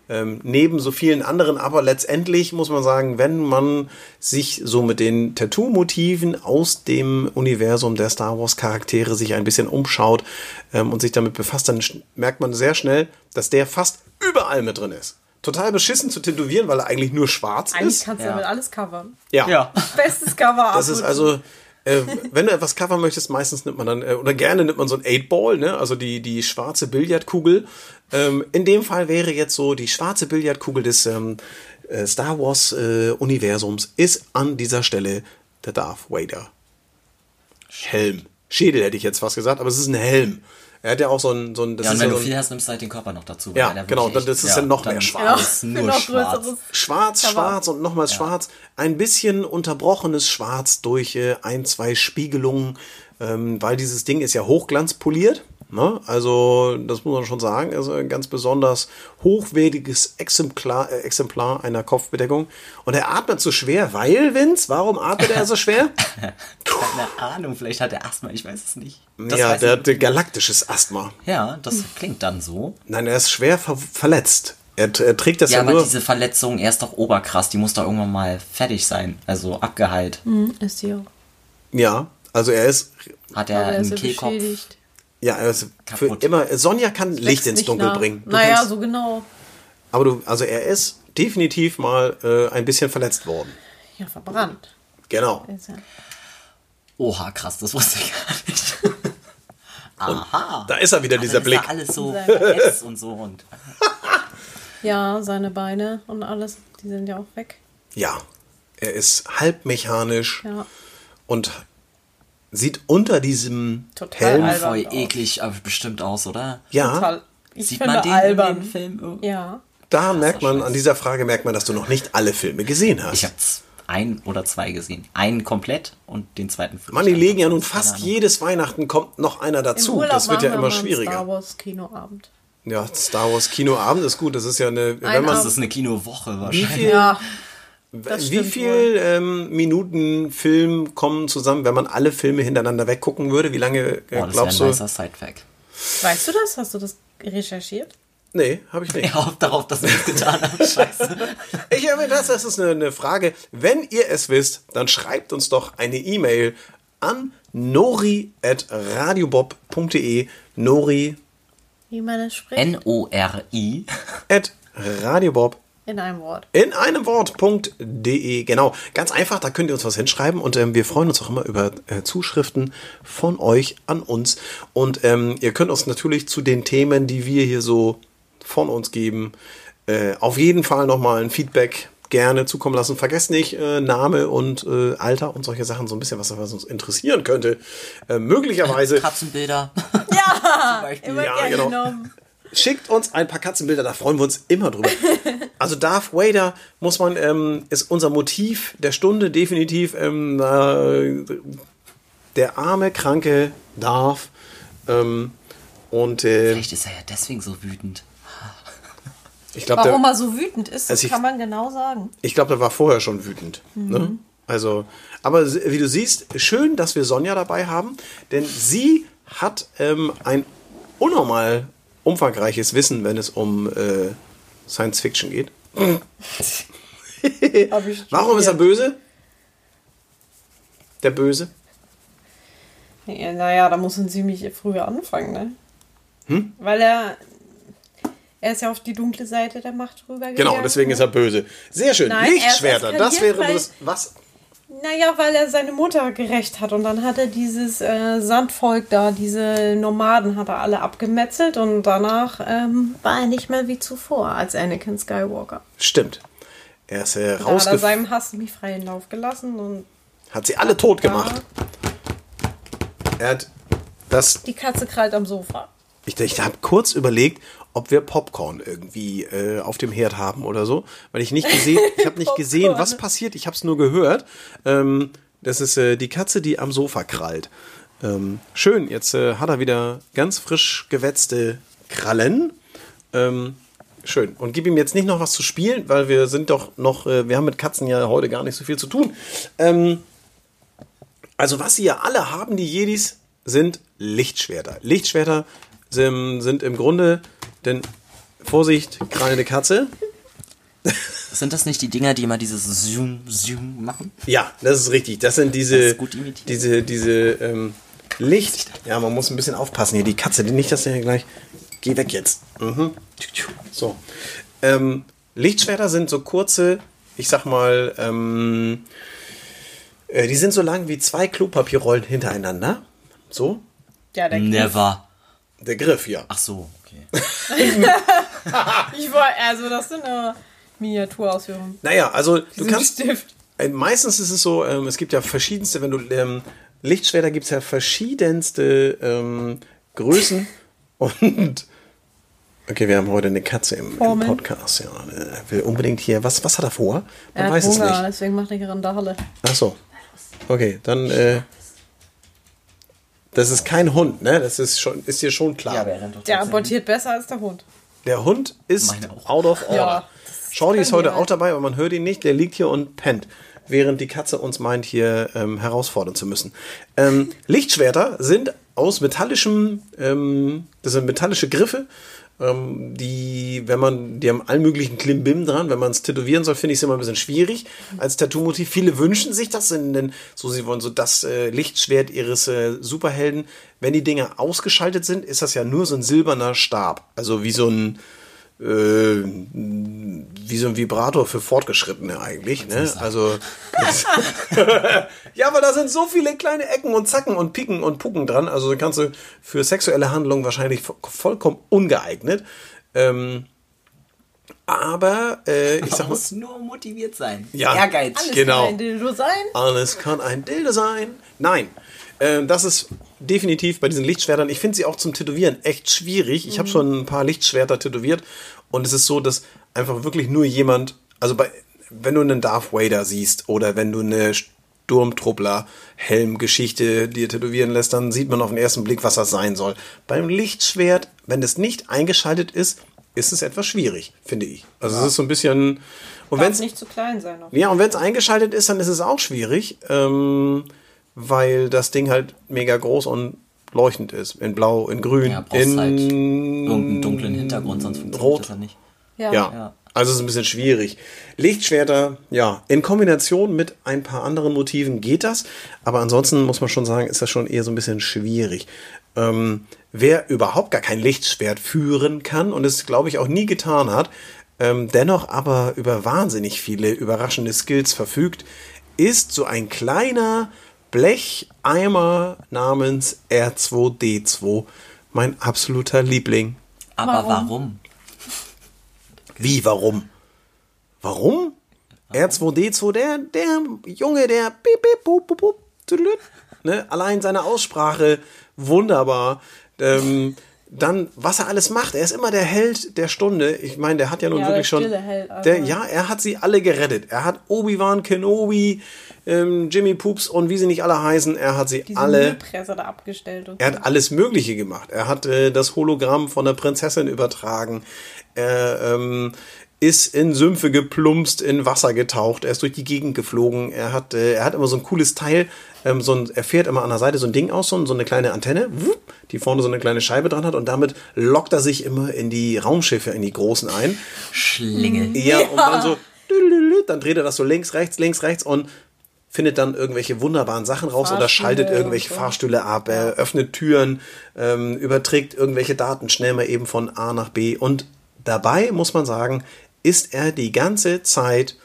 Ähm, neben so vielen anderen, aber letztendlich muss man sagen, wenn man sich so mit den Tattoo-Motiven aus dem Universum der Star Wars-Charaktere sich ein bisschen umschaut ähm, und sich damit befasst, dann merkt man sehr schnell, dass der fast überall mit drin ist. Total beschissen zu tätowieren, weil er eigentlich nur schwarz Eigentlich ist. kannst du Ja. damit alles covern. Ja. *laughs* Bestes Cover Das ist also, äh, wenn du etwas covern möchtest, meistens nimmt man dann, äh, oder gerne nimmt man so ein 8-Ball, ne? also die, die schwarze Billardkugel. Ähm, in dem Fall wäre jetzt so, die schwarze Billardkugel des ähm, äh, Star Wars äh, Universums ist an dieser Stelle der Darth Vader. Helm. Schädel hätte ich jetzt fast gesagt, aber es ist ein Helm. Er hat ja auch so ein, so ein, das Ja, und ist wenn ja du so viel hast, nimmst du halt den Körper noch dazu. Ja, weil er genau, dann ist es echt- ja noch mehr schwarz. ist für nur noch schwarz. größeres. Schwarz, schwarz und nochmals schwarz. Ein bisschen unterbrochenes Schwarz durch äh, ein, zwei Spiegelungen, ähm, weil dieses Ding ist ja hochglanzpoliert. Ne? Also, das muss man schon sagen, ist ein ganz besonders hochwertiges Exemplar, äh, Exemplar einer Kopfbedeckung. Und er atmet so schwer, weil, Vince, warum atmet er so schwer? *laughs* Keine Ahnung, vielleicht hat er Asthma, ich weiß es nicht. Das ja, der ich hat galaktisches Asthma. Ja, das klingt dann so. Nein, er ist schwer ver verletzt. Er, er trägt das ja, Ja, aber nur. diese Verletzung, er ist doch oberkrass, die muss doch irgendwann mal fertig sein. Also abgeheilt. Hm, ist die auch. Ja, also er ist Hat er er ist einen ja Kehlkopf? beschädigt. Ja, er ist für Kaputt. immer. Sonja kann Licht ins Dunkel nach. bringen. Du Naja, kannst, so genau. aber du, also er ist definitiv mal äh, ein bisschen verletzt worden. Ja, verbrannt. Genau. Oha, krass, das wusste ich gar nicht. *laughs* Aha. Da ist er wieder, dieser Blick. Ist da alles so verletzt und so und. *laughs* ja, seine Beine und alles, die sind ja auch weg. Ja, er ist halb mechanisch Ja. und sieht unter diesem Total Helm. Voll aus. eklig, aber bestimmt aus, oder? Ja, Total. Ich Sieht finde man den albern. in dem Film? irgendwie? Ja. da merkt man, an dieser Frage merkt man, dass du noch nicht alle Filme gesehen hast. Ich habe ein oder zwei gesehen. Einen komplett und den zweiten Film. Mann, die legen ja nun fast jedes Weihnachten kommt noch einer dazu. Das wird ja immer schwieriger. Star Wars Kinoabend. Ja, Star Wars Kinoabend ist gut. Das ist ja eine, wenn Ein man Das ist eine Kinowoche wie wahrscheinlich. viel, Ja. wie viel ähm, Minuten Film kommen zusammen, wenn man alle Filme hintereinander weggucken würde? Wie lange äh, Oh, das glaubst wäre du? ein nicer Sidefact. Weißt du das? Hast du das recherchiert? Nee, habe ich nicht. Ich hoffe darauf, dass ich es getan habe. *laughs* Scheiße. Ich habe das, das ist eine, eine Frage. Wenn ihr es wisst, dann schreibt uns doch eine E-Mail an nori@radiobob.de. Nori Wie man es spricht? N-O-R-I. at radiobob In einem Wort. in einem Wort.de. Genau, ganz einfach, da könnt ihr uns was hinschreiben und ähm, wir freuen uns auch immer über äh, Zuschriften von euch an uns. Und ähm, ihr könnt uns natürlich zu den Themen, die wir hier so von uns geben, äh, auf jeden Fall nochmal ein Feedback gerne zukommen lassen. Vergesst nicht äh, Name und äh, Alter und solche Sachen, so ein bisschen was, was uns interessieren könnte. Äh, möglicherweise *laughs* Katzenbilder. *laughs* Ja, *laughs* immer Ja, gerne genau. genommen. schickt uns ein paar Katzenbilder, da freuen wir uns immer drüber. Also Darth Vader muss man, ähm, ist unser Motiv der Stunde definitiv. Ähm, äh, der arme, kranke Darth. Ähm, und äh, Vielleicht ist er ja deswegen so wütend. Ich glaube, Warum der, er so wütend ist, das Also ich- kann man genau sagen. ich glaub, der war vorher schon wütend. Ne? Also, aber wie du siehst, schön, dass wir Sonja dabei haben, denn sie hat ähm, ein unnormal umfangreiches Wissen, wenn es um äh, Science Fiction geht. *laughs* *laughs* Warum ist er böse? Der Böse? Ja, naja, da muss man ziemlich früh anfangen, ne? Hm? Weil er. Er ist ja auf die dunkle Seite der Macht rübergegangen. Genau, deswegen ist er böse. Sehr schön. Nein, er Lichtschwerter, das wäre weil- das. Was? Naja, weil er seine Mutter gerecht hat und dann hat er dieses äh, Sandvolk da, diese Nomaden hat er alle abgemetzelt und danach ähm, war er nicht mehr wie zuvor als Anakin Skywalker. Stimmt. Er ist äh, Da hat er seinem Hass nie freien Lauf gelassen und Hat sie alle tot gemacht. Er hat das die Katze krallt am Sofa. Ich, ich habe kurz überlegt, ob wir Popcorn irgendwie äh, auf dem Herd haben oder so, weil ich nicht gesehen, *laughs* ich habe nicht gesehen, was passiert. Ich habe es nur gehört. Ähm, das ist äh, die Katze, die am Sofa krallt. Ähm, schön. Jetzt äh, hat er wieder ganz frisch gewetzte Krallen. Ähm, schön. Und gib ihm jetzt nicht noch was zu spielen, weil wir sind doch noch, äh, wir haben mit Katzen ja heute gar nicht so viel zu tun. Ähm, also was sie ja alle haben, die Jedis, sind Lichtschwerter. Lichtschwerter sind, sind im Grunde, denn Vorsicht, krallende Katze. Sind das nicht die Dinger, die immer dieses Zoom, Zoom machen? Ja, das ist richtig. Das sind diese, Das diese, diese ähm, Licht. Ja, man muss ein bisschen aufpassen hier. Die Katze, die nicht, dass der gleich. Geh weg jetzt. Mhm. So. Ähm, Lichtschwerter sind so kurze, ich sag mal, ähm, äh, die sind so lang wie zwei Klopapierrollen hintereinander. So. Ja. Never. Der Griff, ja. Ach so, okay. *laughs* Ich war, also das sind eine Miniaturausführung. Naja, also du kannst. Stift. Äh, Meistens ist es so, ähm, es gibt ja verschiedenste, wenn du ähm, Lichtschwerter gibt es ja verschiedenste ähm, Größen *laughs* und okay, wir haben heute eine Katze im, im. Podcast, ja. Er will unbedingt hier. Was, was hat er vor? Man Er hat weiß es Hunger, nicht. deswegen macht er Randale. Ach so. Okay, dann äh, das ist kein Hund, ne? Das ist schon, ist dir schon klar. rennt doch Der abortiert besser als der Hund. Der Hund ist Meine auch. out of order. Ja, Shorty ist heute halt. auch dabei, aber man hört ihn nicht. Der liegt hier und pennt, während die Katze uns meint, hier ähm, herausfordern zu müssen. Ähm, Lichtschwerter sind aus metallischem, ähm, das sind metallische Griffe, ähm, die, wenn man, die haben allen möglichen Klimbim dran. Wenn man es tätowieren soll, finde ich es immer ein bisschen schwierig als Tattoo-Motiv. Viele wünschen sich das, denn so sie wollen so das äh, Lichtschwert ihres äh, Superhelden. Wenn die Dinger ausgeschaltet sind, ist das ja nur so ein silberner Stab, also wie so ein äh, wie so ein Vibrator für Fortgeschrittene eigentlich. Ne? Also *laughs* ja, aber da sind so viele kleine Ecken und Zacken und Piken und Pucken dran. Also kannst du für sexuelle Handlungen wahrscheinlich vo- vollkommen ungeeignet. Ähm, aber äh, ich sag mal, muss nur motiviert sein. Ja. Ehrgeiz. Alles Genau. kann ein Dildo sein. alles kann ein Dildo sein. Nein, ähm, das ist definitiv bei diesen Lichtschwertern. Ich finde sie auch zum Tätowieren echt schwierig. Ich habe schon ein paar Lichtschwerter tätowiert und es ist so, dass einfach wirklich nur jemand, also bei, wenn du einen Darth Vader siehst oder wenn du eine Sturmtruppler Helmgeschichte dir tätowieren lässt, dann sieht man auf den ersten Blick, was das sein soll. Beim Lichtschwert, wenn es nicht eingeschaltet ist, ist es etwas schwierig, finde ich. Also es ist so ein bisschen und wenn es nicht zu klein sein. Ja, und wenn es eingeschaltet ist, dann ist es auch schwierig, ähm, weil das Ding halt mega groß und leuchtend ist. In Blau, in Grün, Ja, in halt irgendeinen dunklen Hintergrund, sonst funktioniert Rot. das ja nicht. ja. Ja. Ja. Also es ist ein bisschen schwierig. Lichtschwerter, ja, in Kombination mit ein paar anderen Motiven geht das, aber ansonsten muss man schon sagen, ist das schon eher so ein bisschen schwierig. Ähm, wer überhaupt gar kein Lichtschwert führen kann und es, glaube ich, auch nie getan hat, ähm, dennoch aber über wahnsinnig viele überraschende Skills verfügt, ist so ein kleiner Blecheimer namens R2D2. Mein absoluter Liebling. Aber Warum? Wie, warum? Warum? R2D2, der, der Junge, der bip, bip, bup, bup, bup, tüdelüt, ne? allein seine Aussprache, wunderbar. Ähm, dann, was er alles macht, er ist immer der Held der Stunde. Ich meine, der hat ja nun Ja, wirklich der schon. Held, also. der, ja, er hat sie alle gerettet. Er hat Obi-Wan Kenobi, ähm, Jimmy Poops und wie sie nicht alle heißen, er hat sie Diese alle. Müllpresse da abgestellt. Und Er hat alles Mögliche gemacht. Er hat äh, das Hologramm von der Prinzessin übertragen. Er ähm, ist in Sümpfe geplumpst, in Wasser getaucht. Er ist durch die Gegend geflogen. Er hat, äh, er hat immer so ein cooles Teil. Ähm, so ein, er fährt immer an der Seite so ein Ding aus, so, so eine kleine Antenne, wupp, die vorne so eine kleine Scheibe dran hat. Und damit lockt er sich immer in die Raumschiffe, in die großen ein. Schlinge. Ja, und dann so, dann dreht er das so links, rechts, links, rechts und findet dann irgendwelche wunderbaren Sachen raus oder Fahrstühle schaltet und irgendwelche so. Fahrstühle ab, er öffnet Türen, ähm, überträgt irgendwelche Daten schnell mal eben von A nach B und dabei muss man sagen, ist er die ganze Zeit,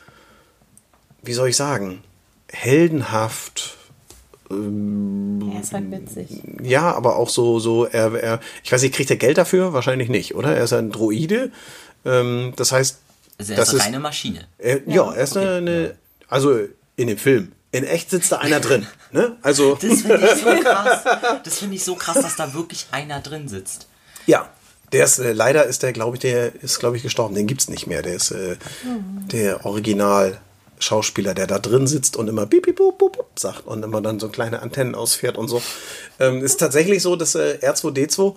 wie soll ich sagen, heldenhaft, er ist halt witzig. ja, aber auch so, so, er, er, ich weiß nicht, kriegt er Geld dafür? Wahrscheinlich nicht, oder? Er ist ein Droide, ähm, das heißt, Also er das ist ist, eine reine Maschine. er, ja. er ist eine, eine, also in dem Film. In echt sitzt da einer drin, ne? Also, Das finde ich so *laughs* krass. Das finde ich so krass, dass da wirklich einer drin sitzt. ja. Der ist, äh, leider ist der, glaube ich, der ist, glaube ich, gestorben. Den gibt's nicht mehr. Der ist äh, der Original Schauspieler, der da drin sitzt und immer bip, bip, bup, bup, bup sagt und immer dann so kleine Antennen ausfährt und so. Ähm, ist tatsächlich so, dass äh, R2D2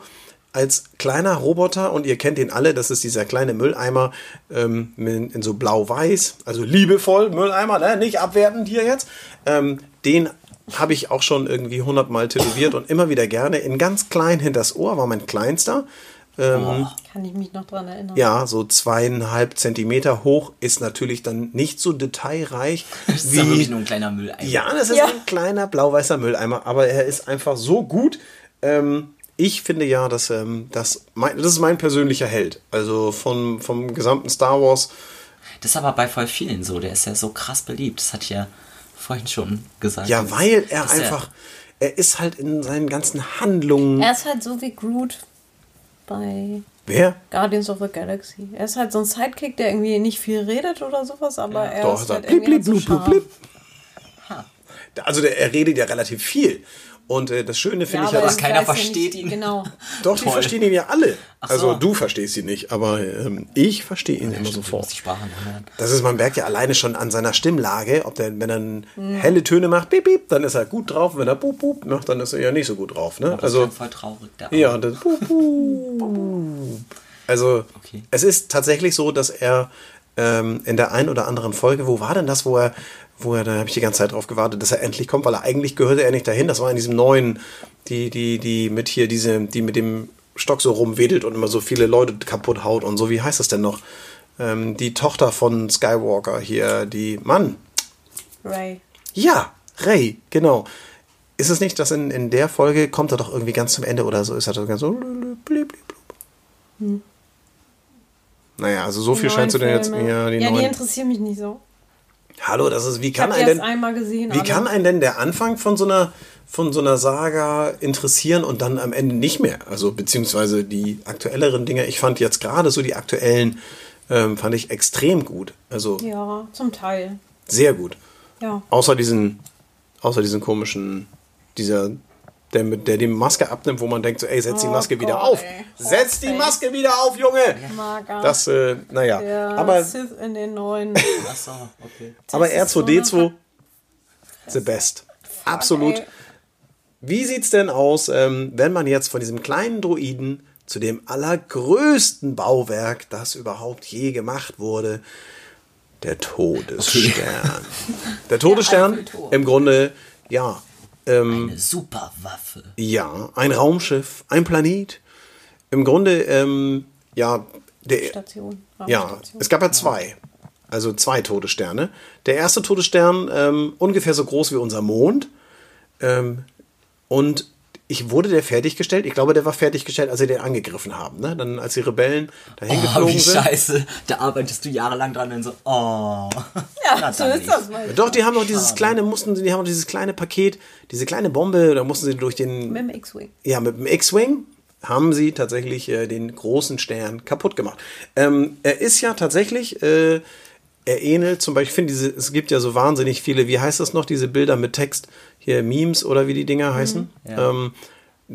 als kleiner Roboter, und ihr kennt ihn alle, das ist dieser kleine Mülleimer ähm, in, in so blau-weiß, also liebevoll Mülleimer, ne? nicht abwertend hier jetzt, ähm, den habe ich auch schon irgendwie hundertmal tätowiert und immer wieder gerne in ganz klein hinters Ohr, war mein kleinster. Oh, Kann ich mich noch dran erinnern. Ja, so zweieinhalb Zentimeter hoch ist natürlich dann nicht so detailreich *laughs* das ist ja wirklich wie. nur ein kleiner Mülleimer. Ja, das ist Ja. ein kleiner blau-weißer Mülleimer, aber er ist einfach so gut. Ähm, ich finde ja, dass ähm, das, mein, das ist mein persönlicher Held. Also von, vom gesamten Star Wars. Das ist aber bei voll vielen so. Der ist ja so krass beliebt. Das ich ja vorhin schon gesagt. Ja, weil er einfach. Er ist halt in seinen ganzen Handlungen. Er ist halt so wie Groot bei Wer? Guardians of the Galaxy. Er ist halt so ein Sidekick, der irgendwie nicht viel redet oder sowas, aber er Doch, ist sagt halt blip, irgendwie blip, blub, blip. Charme. Also der, er redet ja relativ viel. Und äh, das Schöne finde ich ja, aber dass keiner ja versteht ihn. Genau. *laughs* Doch, die Toll. verstehen ihn ja alle. Ach so. Also du verstehst ihn nicht, aber ähm, ich verstehe ihn immer Stimmt, sofort. die. Das ist, man merkt ja alleine schon an seiner Stimmlage, ob der, wenn er Mhm. helle Töne macht, piep, piep, dann ist er gut drauf. Wenn er bup, bup macht, dann ist er ja nicht so gut drauf. Ne? Das Also, ist voll traurig. Der ja, Arme. das bup, bup. Also, Okay. es ist tatsächlich so, dass er ähm, in der einen oder anderen Folge, wo war denn das, wo er, wo er, da habe ich die ganze Zeit drauf gewartet, dass er endlich kommt, weil er eigentlich gehörte er nicht dahin. Das war in diesem neuen, die, die, die mit hier, diese, die mit dem Stock so rumwedelt und immer so viele Leute kaputt haut und so. Wie heißt das denn noch? Ähm, die Tochter von Skywalker hier, die Mann. Ray. Ja, Ray, genau. Ist es nicht, dass in, in der Folge kommt er doch irgendwie ganz zum Ende oder so? Ist er doch ganz so. blub. Naja, also so Die viel scheinst du denn jetzt. Ja, die ja, die neuen. interessieren mich nicht so. Hallo, das ist. Wie kann habe die ein erst denn. einmal gesehen. Wie alle. kann einen denn der Anfang von so einer von so einer Saga interessieren und dann am Ende nicht mehr? Also beziehungsweise die aktuelleren Dinge. Ich fand jetzt gerade so die aktuellen ähm, fand ich extrem gut. Also Ja, zum Teil. sehr gut. Ja. Außer diesen, außer diesen komischen, dieser, der mit der die Maske abnimmt, wo man denkt so, ey, setz die Oh Maske wieder Gott, auf. ey. Setz die. Maske wieder auf, Junge. Mager. Das, äh, naja. der Aber, Sith in den neuen. So, okay. aber ist so R2D2, eine- the best. Absolut. ey. Wie sieht's denn aus, ähm, wenn man jetzt von diesem kleinen Droiden zu dem allergrößten Bauwerk, das überhaupt je gemacht wurde, der Todesstern. *laughs* Der Todesstern, Eiffelturm. im Grunde, ja, ähm, Eine Superwaffe. ja, ein Raumschiff, ein Planet. Im Grunde, ähm, ja, der, Station. ja, es gab ja zwei. Also zwei Todessterne. Der erste Todesstern ähm, ungefähr so groß wie unser Mond. Ähm, und ich wurde der fertiggestellt. Ich glaube, der war fertiggestellt, als sie den angegriffen haben. Ne? Dann, als die Rebellen dahin Oh, geflogen wie sind. scheiße. Da arbeitest du jahrelang dran und so, oh. *laughs* Ja, Na, so ist nicht. das mal. Doch, die haben doch dieses kleine, mussten, sie- die haben doch dieses kleine Paket, diese kleine Bombe, da mussten sie durch den, Mit dem X-Wing. ja, mit dem X-Wing haben sie tatsächlich äh, den großen Stern kaputt gemacht. Ähm, er ist ja tatsächlich, äh, er ähnelt zum Beispiel, ich finde diese, es gibt ja so wahnsinnig viele, wie heißt das noch, diese Bilder mit Text, hier Memes oder wie die Dinger heißen. Ja. Ähm,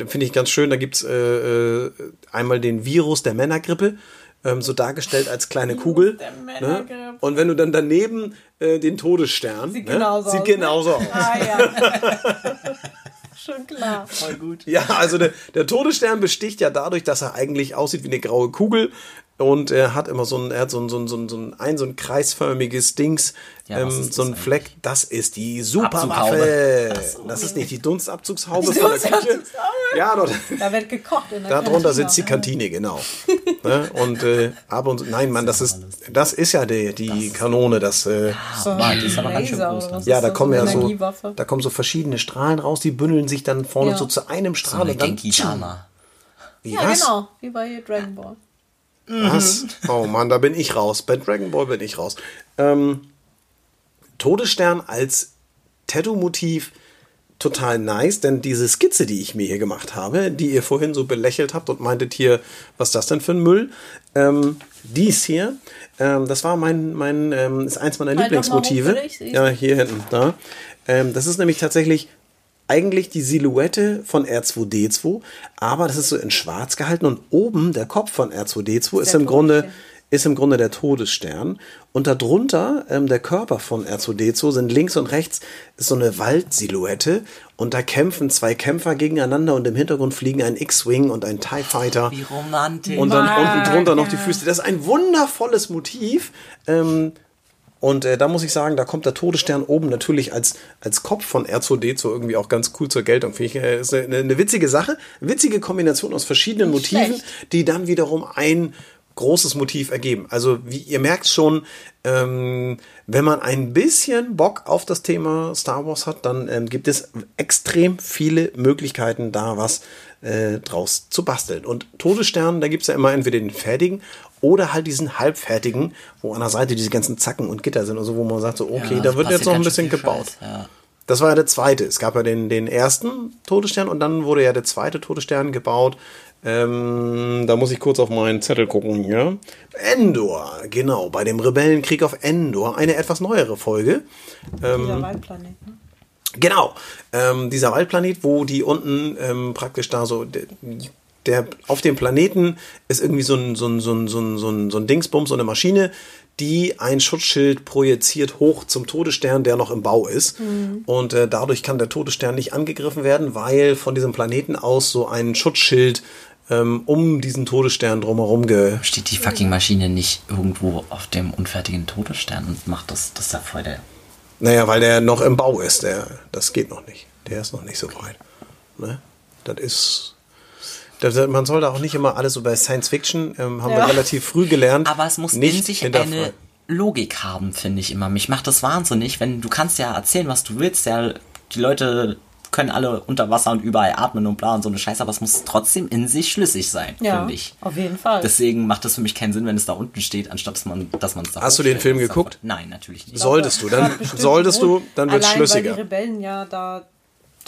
finde ich ganz schön, da gibt's äh, äh, einmal den Virus der Männergrippe, ähm, so dargestellt als kleine Kugel. der Ne? Und wenn du dann daneben äh, den Todesstern, Sieht ne? genauso sieht aus. genauso aus. Ah ja. *laughs* Schon klar. Voll gut. Ja, also der, der Todesstern besticht ja dadurch, dass er eigentlich aussieht wie eine graue Kugel und er hat immer so ein, er hat so ein, so ein, so ein, so ein, ein, so ein kreisförmiges Dings, Ja, ähm, so das ein Fleck. Das ist die Superwaffe. Abzughaube. Das ist nicht die Dunstabzugshaube Die von der Küche. Dunstabzugshaube? Ja, dort, Da wird gekocht in der darunter sitzt die Kantine, genau. *laughs* ne? Und äh, ab und nein, Mann, das ist, das ist ja die, die Kanone, das. Äh, So Mann, die ist aber ganz schön Laser groß ja, da das? kommen ja so, da kommen so verschiedene Strahlen raus, die bündeln sich dann vorne Ja. so zu einem So Strahl eine und dann. Wie, Ja, was? genau. Wie bei Dragon Ball. Was? Oh Mann, da bin ich raus. Bei Dragon Ball bin ich raus. Ähm, Todesstern als Tattoo-Motiv total nice, denn diese Skizze, die ich mir hier gemacht habe, die ihr vorhin so belächelt habt und meintet hier, was ist das denn für ein Müll? Ähm, dies hier, ähm, das war mein, mein ähm, ist eins meiner Halt hoch Lieblingsmotive. Ja, hier hinten, da. Ähm, das ist nämlich tatsächlich eigentlich die Silhouette von R2D2, aber das ist so in schwarz gehalten und oben der Kopf von R2D2 ist Der im Grunde ist im Grunde der Todesstern und darunter ähm, der Körper von R2D2 sind links und rechts ist so eine Waldsilhouette und da kämpfen zwei Kämpfer gegeneinander und im Hintergrund fliegen ein X-Wing und ein TIE Fighter Wie romantisch. und dann Mag, unten drunter noch die. Füße. Das ist ein wundervolles Motiv. Ähm, und äh, da muss ich sagen, da kommt der Todesstern oben natürlich als, als Kopf von R2D2 irgendwie auch ganz cool zur Geltung. Finde ich, äh, ist eine, eine witzige Sache. Witzige Kombination aus verschiedenen Nicht Motiven, schlecht. die dann wiederum ein großes Motiv ergeben. Also wie ihr merkt schon, ähm, wenn man ein bisschen Bock auf das Thema Star Wars hat, dann ähm, gibt es extrem viele Möglichkeiten, da was äh, draus zu basteln. Und Todesstern, da gibt es ja immer entweder den fertigen oder halt diesen halbfertigen, wo an der Seite diese ganzen Zacken und Gitter sind und so, wo man sagt so, okay, Ja, da wird jetzt noch ein bisschen gebaut. Scheiß, Ja. Das war ja der zweite. Es gab ja den, den ersten Todesstern und dann wurde ja der zweite Todesstern gebaut. Ähm, da muss ich kurz auf meinen Zettel gucken hier. Endor, genau, bei dem Rebellenkrieg auf Endor. Eine etwas neuere Folge. Ähm, Dieser Waldplanet. Ne? Genau, ähm, dieser Waldplanet, wo die unten ähm, praktisch da so, der, auf dem Planeten ist irgendwie so ein, so ein, so ein, so ein, so ein, so ein Dingsbums, so eine Maschine, die ein Schutzschild projiziert hoch zum Todesstern, der noch im Bau ist. Und äh, dadurch kann der Todesstern nicht angegriffen werden, weil von diesem Planeten aus so ein Schutzschild ähm, um diesen Todesstern drumherum ge Steht die fucking Maschine nicht irgendwo auf dem unfertigen Todesstern und macht das, das ja voll der. Naja, weil der noch im Bau ist. Der, das geht noch nicht. Der ist noch nicht so weit. Ne? Das ist. Das, man sollte auch nicht immer alles so bei Science Fiction, ähm, haben wir Ja. relativ früh gelernt. Aber es muss nicht in sich eine Logik haben, finde ich immer. Mich macht das wahnsinnig, wenn du kannst ja erzählen, was du willst. Ja, die Leute können alle unter Wasser und überall atmen und bla und so eine Scheiße, aber es muss trotzdem in sich schlüssig sein, Ja, finde ich. auf jeden Fall. Deswegen macht es für mich keinen Sinn, wenn es da unten steht, anstatt dass man dass man es da Hast du den. Film Das geguckt? Nein, natürlich nicht. Solltest du, dann solltest du, dann wird's Allein, schlüssiger. Weil die Rebellen ja da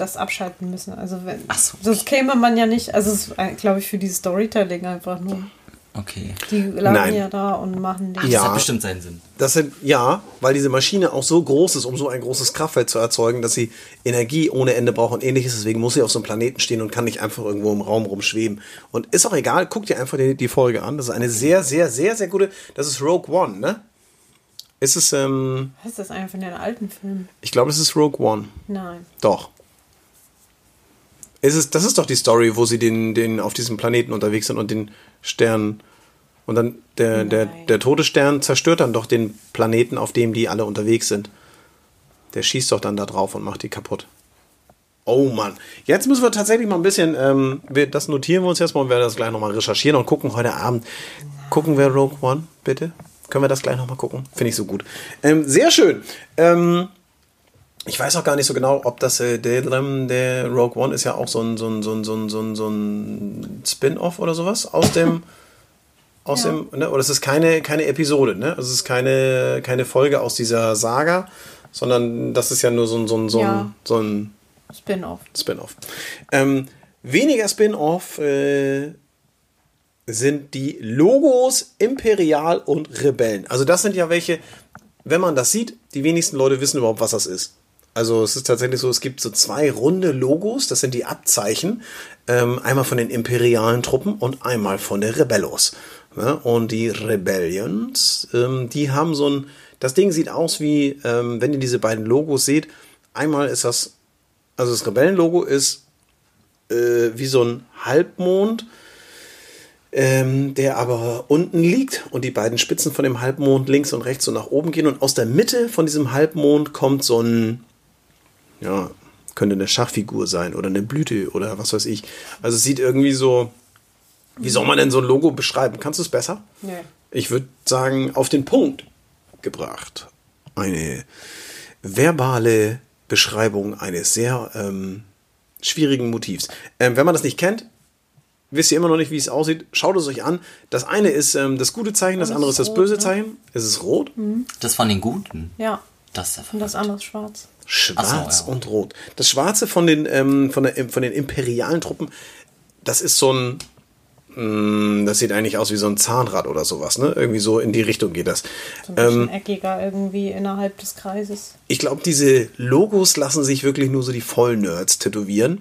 das abschalten müssen. Also wenn, Ach so. sonst käme man ja nicht, also es ist, glaube ich, für dieses Storytelling einfach nur. Okay. Die lagen Nein. ja da und machen den. Das Ja. hat bestimmt seinen Sinn. Das sind, ja, weil diese Maschine auch so groß ist, um so ein großes Kraftfeld zu erzeugen, dass sie Energie ohne Ende braucht und ähnliches. Deswegen muss sie auf so einem Planeten stehen und kann nicht einfach irgendwo im Raum rumschweben. Und ist auch egal, guck dir einfach die, die Folge an. Das ist eine sehr, sehr, sehr, sehr gute. Das ist Rogue One, ne? Ist es, ähm, Was ist das eigentlich von den alten Filmen? ich glaube, es ist Rogue One. Nein. Doch. Ist es, das ist doch die Story, wo sie den, den auf diesem Planeten unterwegs sind und den Stern. Und dann der, der, Nein. der Todesstern zerstört dann doch den Planeten, auf dem die alle unterwegs sind. Der schießt doch dann da drauf und macht die kaputt. Oh Mann. Jetzt müssen wir tatsächlich mal ein bisschen, ähm, wir, das notieren wir uns jetzt mal und werden das gleich nochmal recherchieren und gucken heute Abend. Gucken wir Rogue One, bitte? Können wir das gleich nochmal gucken? Finde ich so gut. Ähm, sehr schön. Ähm, ich weiß auch gar nicht so genau, ob das äh, der, der Rogue One ist ja auch so ein, so ein, so ein, so ein, so ein, so ein Spin-off oder sowas aus dem *laughs* aus Ja. dem ne? oder es ist keine keine Episode, ne? Also es ist keine keine Folge aus dieser Saga, sondern das ist ja nur so ein so ein so ein, Ja. so ein Spin-off. Spin-off. Ähm, weniger Spin-off äh, sind die Logos Imperial und Rebellen. Also das sind ja welche, wenn man das sieht, die wenigsten Leute wissen überhaupt, was das ist. Also es ist tatsächlich so, es gibt so zwei runde Logos, das sind die Abzeichen, ähm, einmal von den imperialen Truppen und einmal von der Rebellos. Ja, und die Rebellions, ähm, die haben so ein, das Ding sieht aus wie, ähm, wenn ihr diese beiden Logos seht, einmal ist das, also das Rebellenlogo ist äh, wie so ein Halbmond, ähm, der aber unten liegt und die beiden Spitzen von dem Halbmond links und rechts so nach oben gehen und aus der Mitte von diesem Halbmond kommt so ein, ja, könnte eine Schachfigur sein oder eine Blüte oder was weiß ich. Also es sieht irgendwie so, wie soll man denn so ein Logo beschreiben? Kannst du es besser? Nee. Ich würde sagen, auf den Punkt gebracht. Eine verbale Beschreibung eines sehr ähm, schwierigen Motivs. Ähm, wenn man das nicht kennt, wisst ihr immer noch nicht, wie es aussieht. Schaut es euch an. Das eine ist ähm, das gute Zeichen, das es andere ist ist das rot, böse ne? Zeichen. Es ist rot, Das von den Guten. Ja. Das ist ja Und das andere ist schwarz. Schwarz so, ja. und rot. Das Schwarze von den, ähm, von, der, von den imperialen Truppen, das ist so ein, mh, das sieht eigentlich aus wie so ein Zahnrad oder sowas, ne? Irgendwie so in die Richtung geht das. So ein bisschen Ähm, eckiger irgendwie innerhalb des Kreises. ich glaube, diese Logos lassen sich wirklich nur so die Vollnerds tätowieren.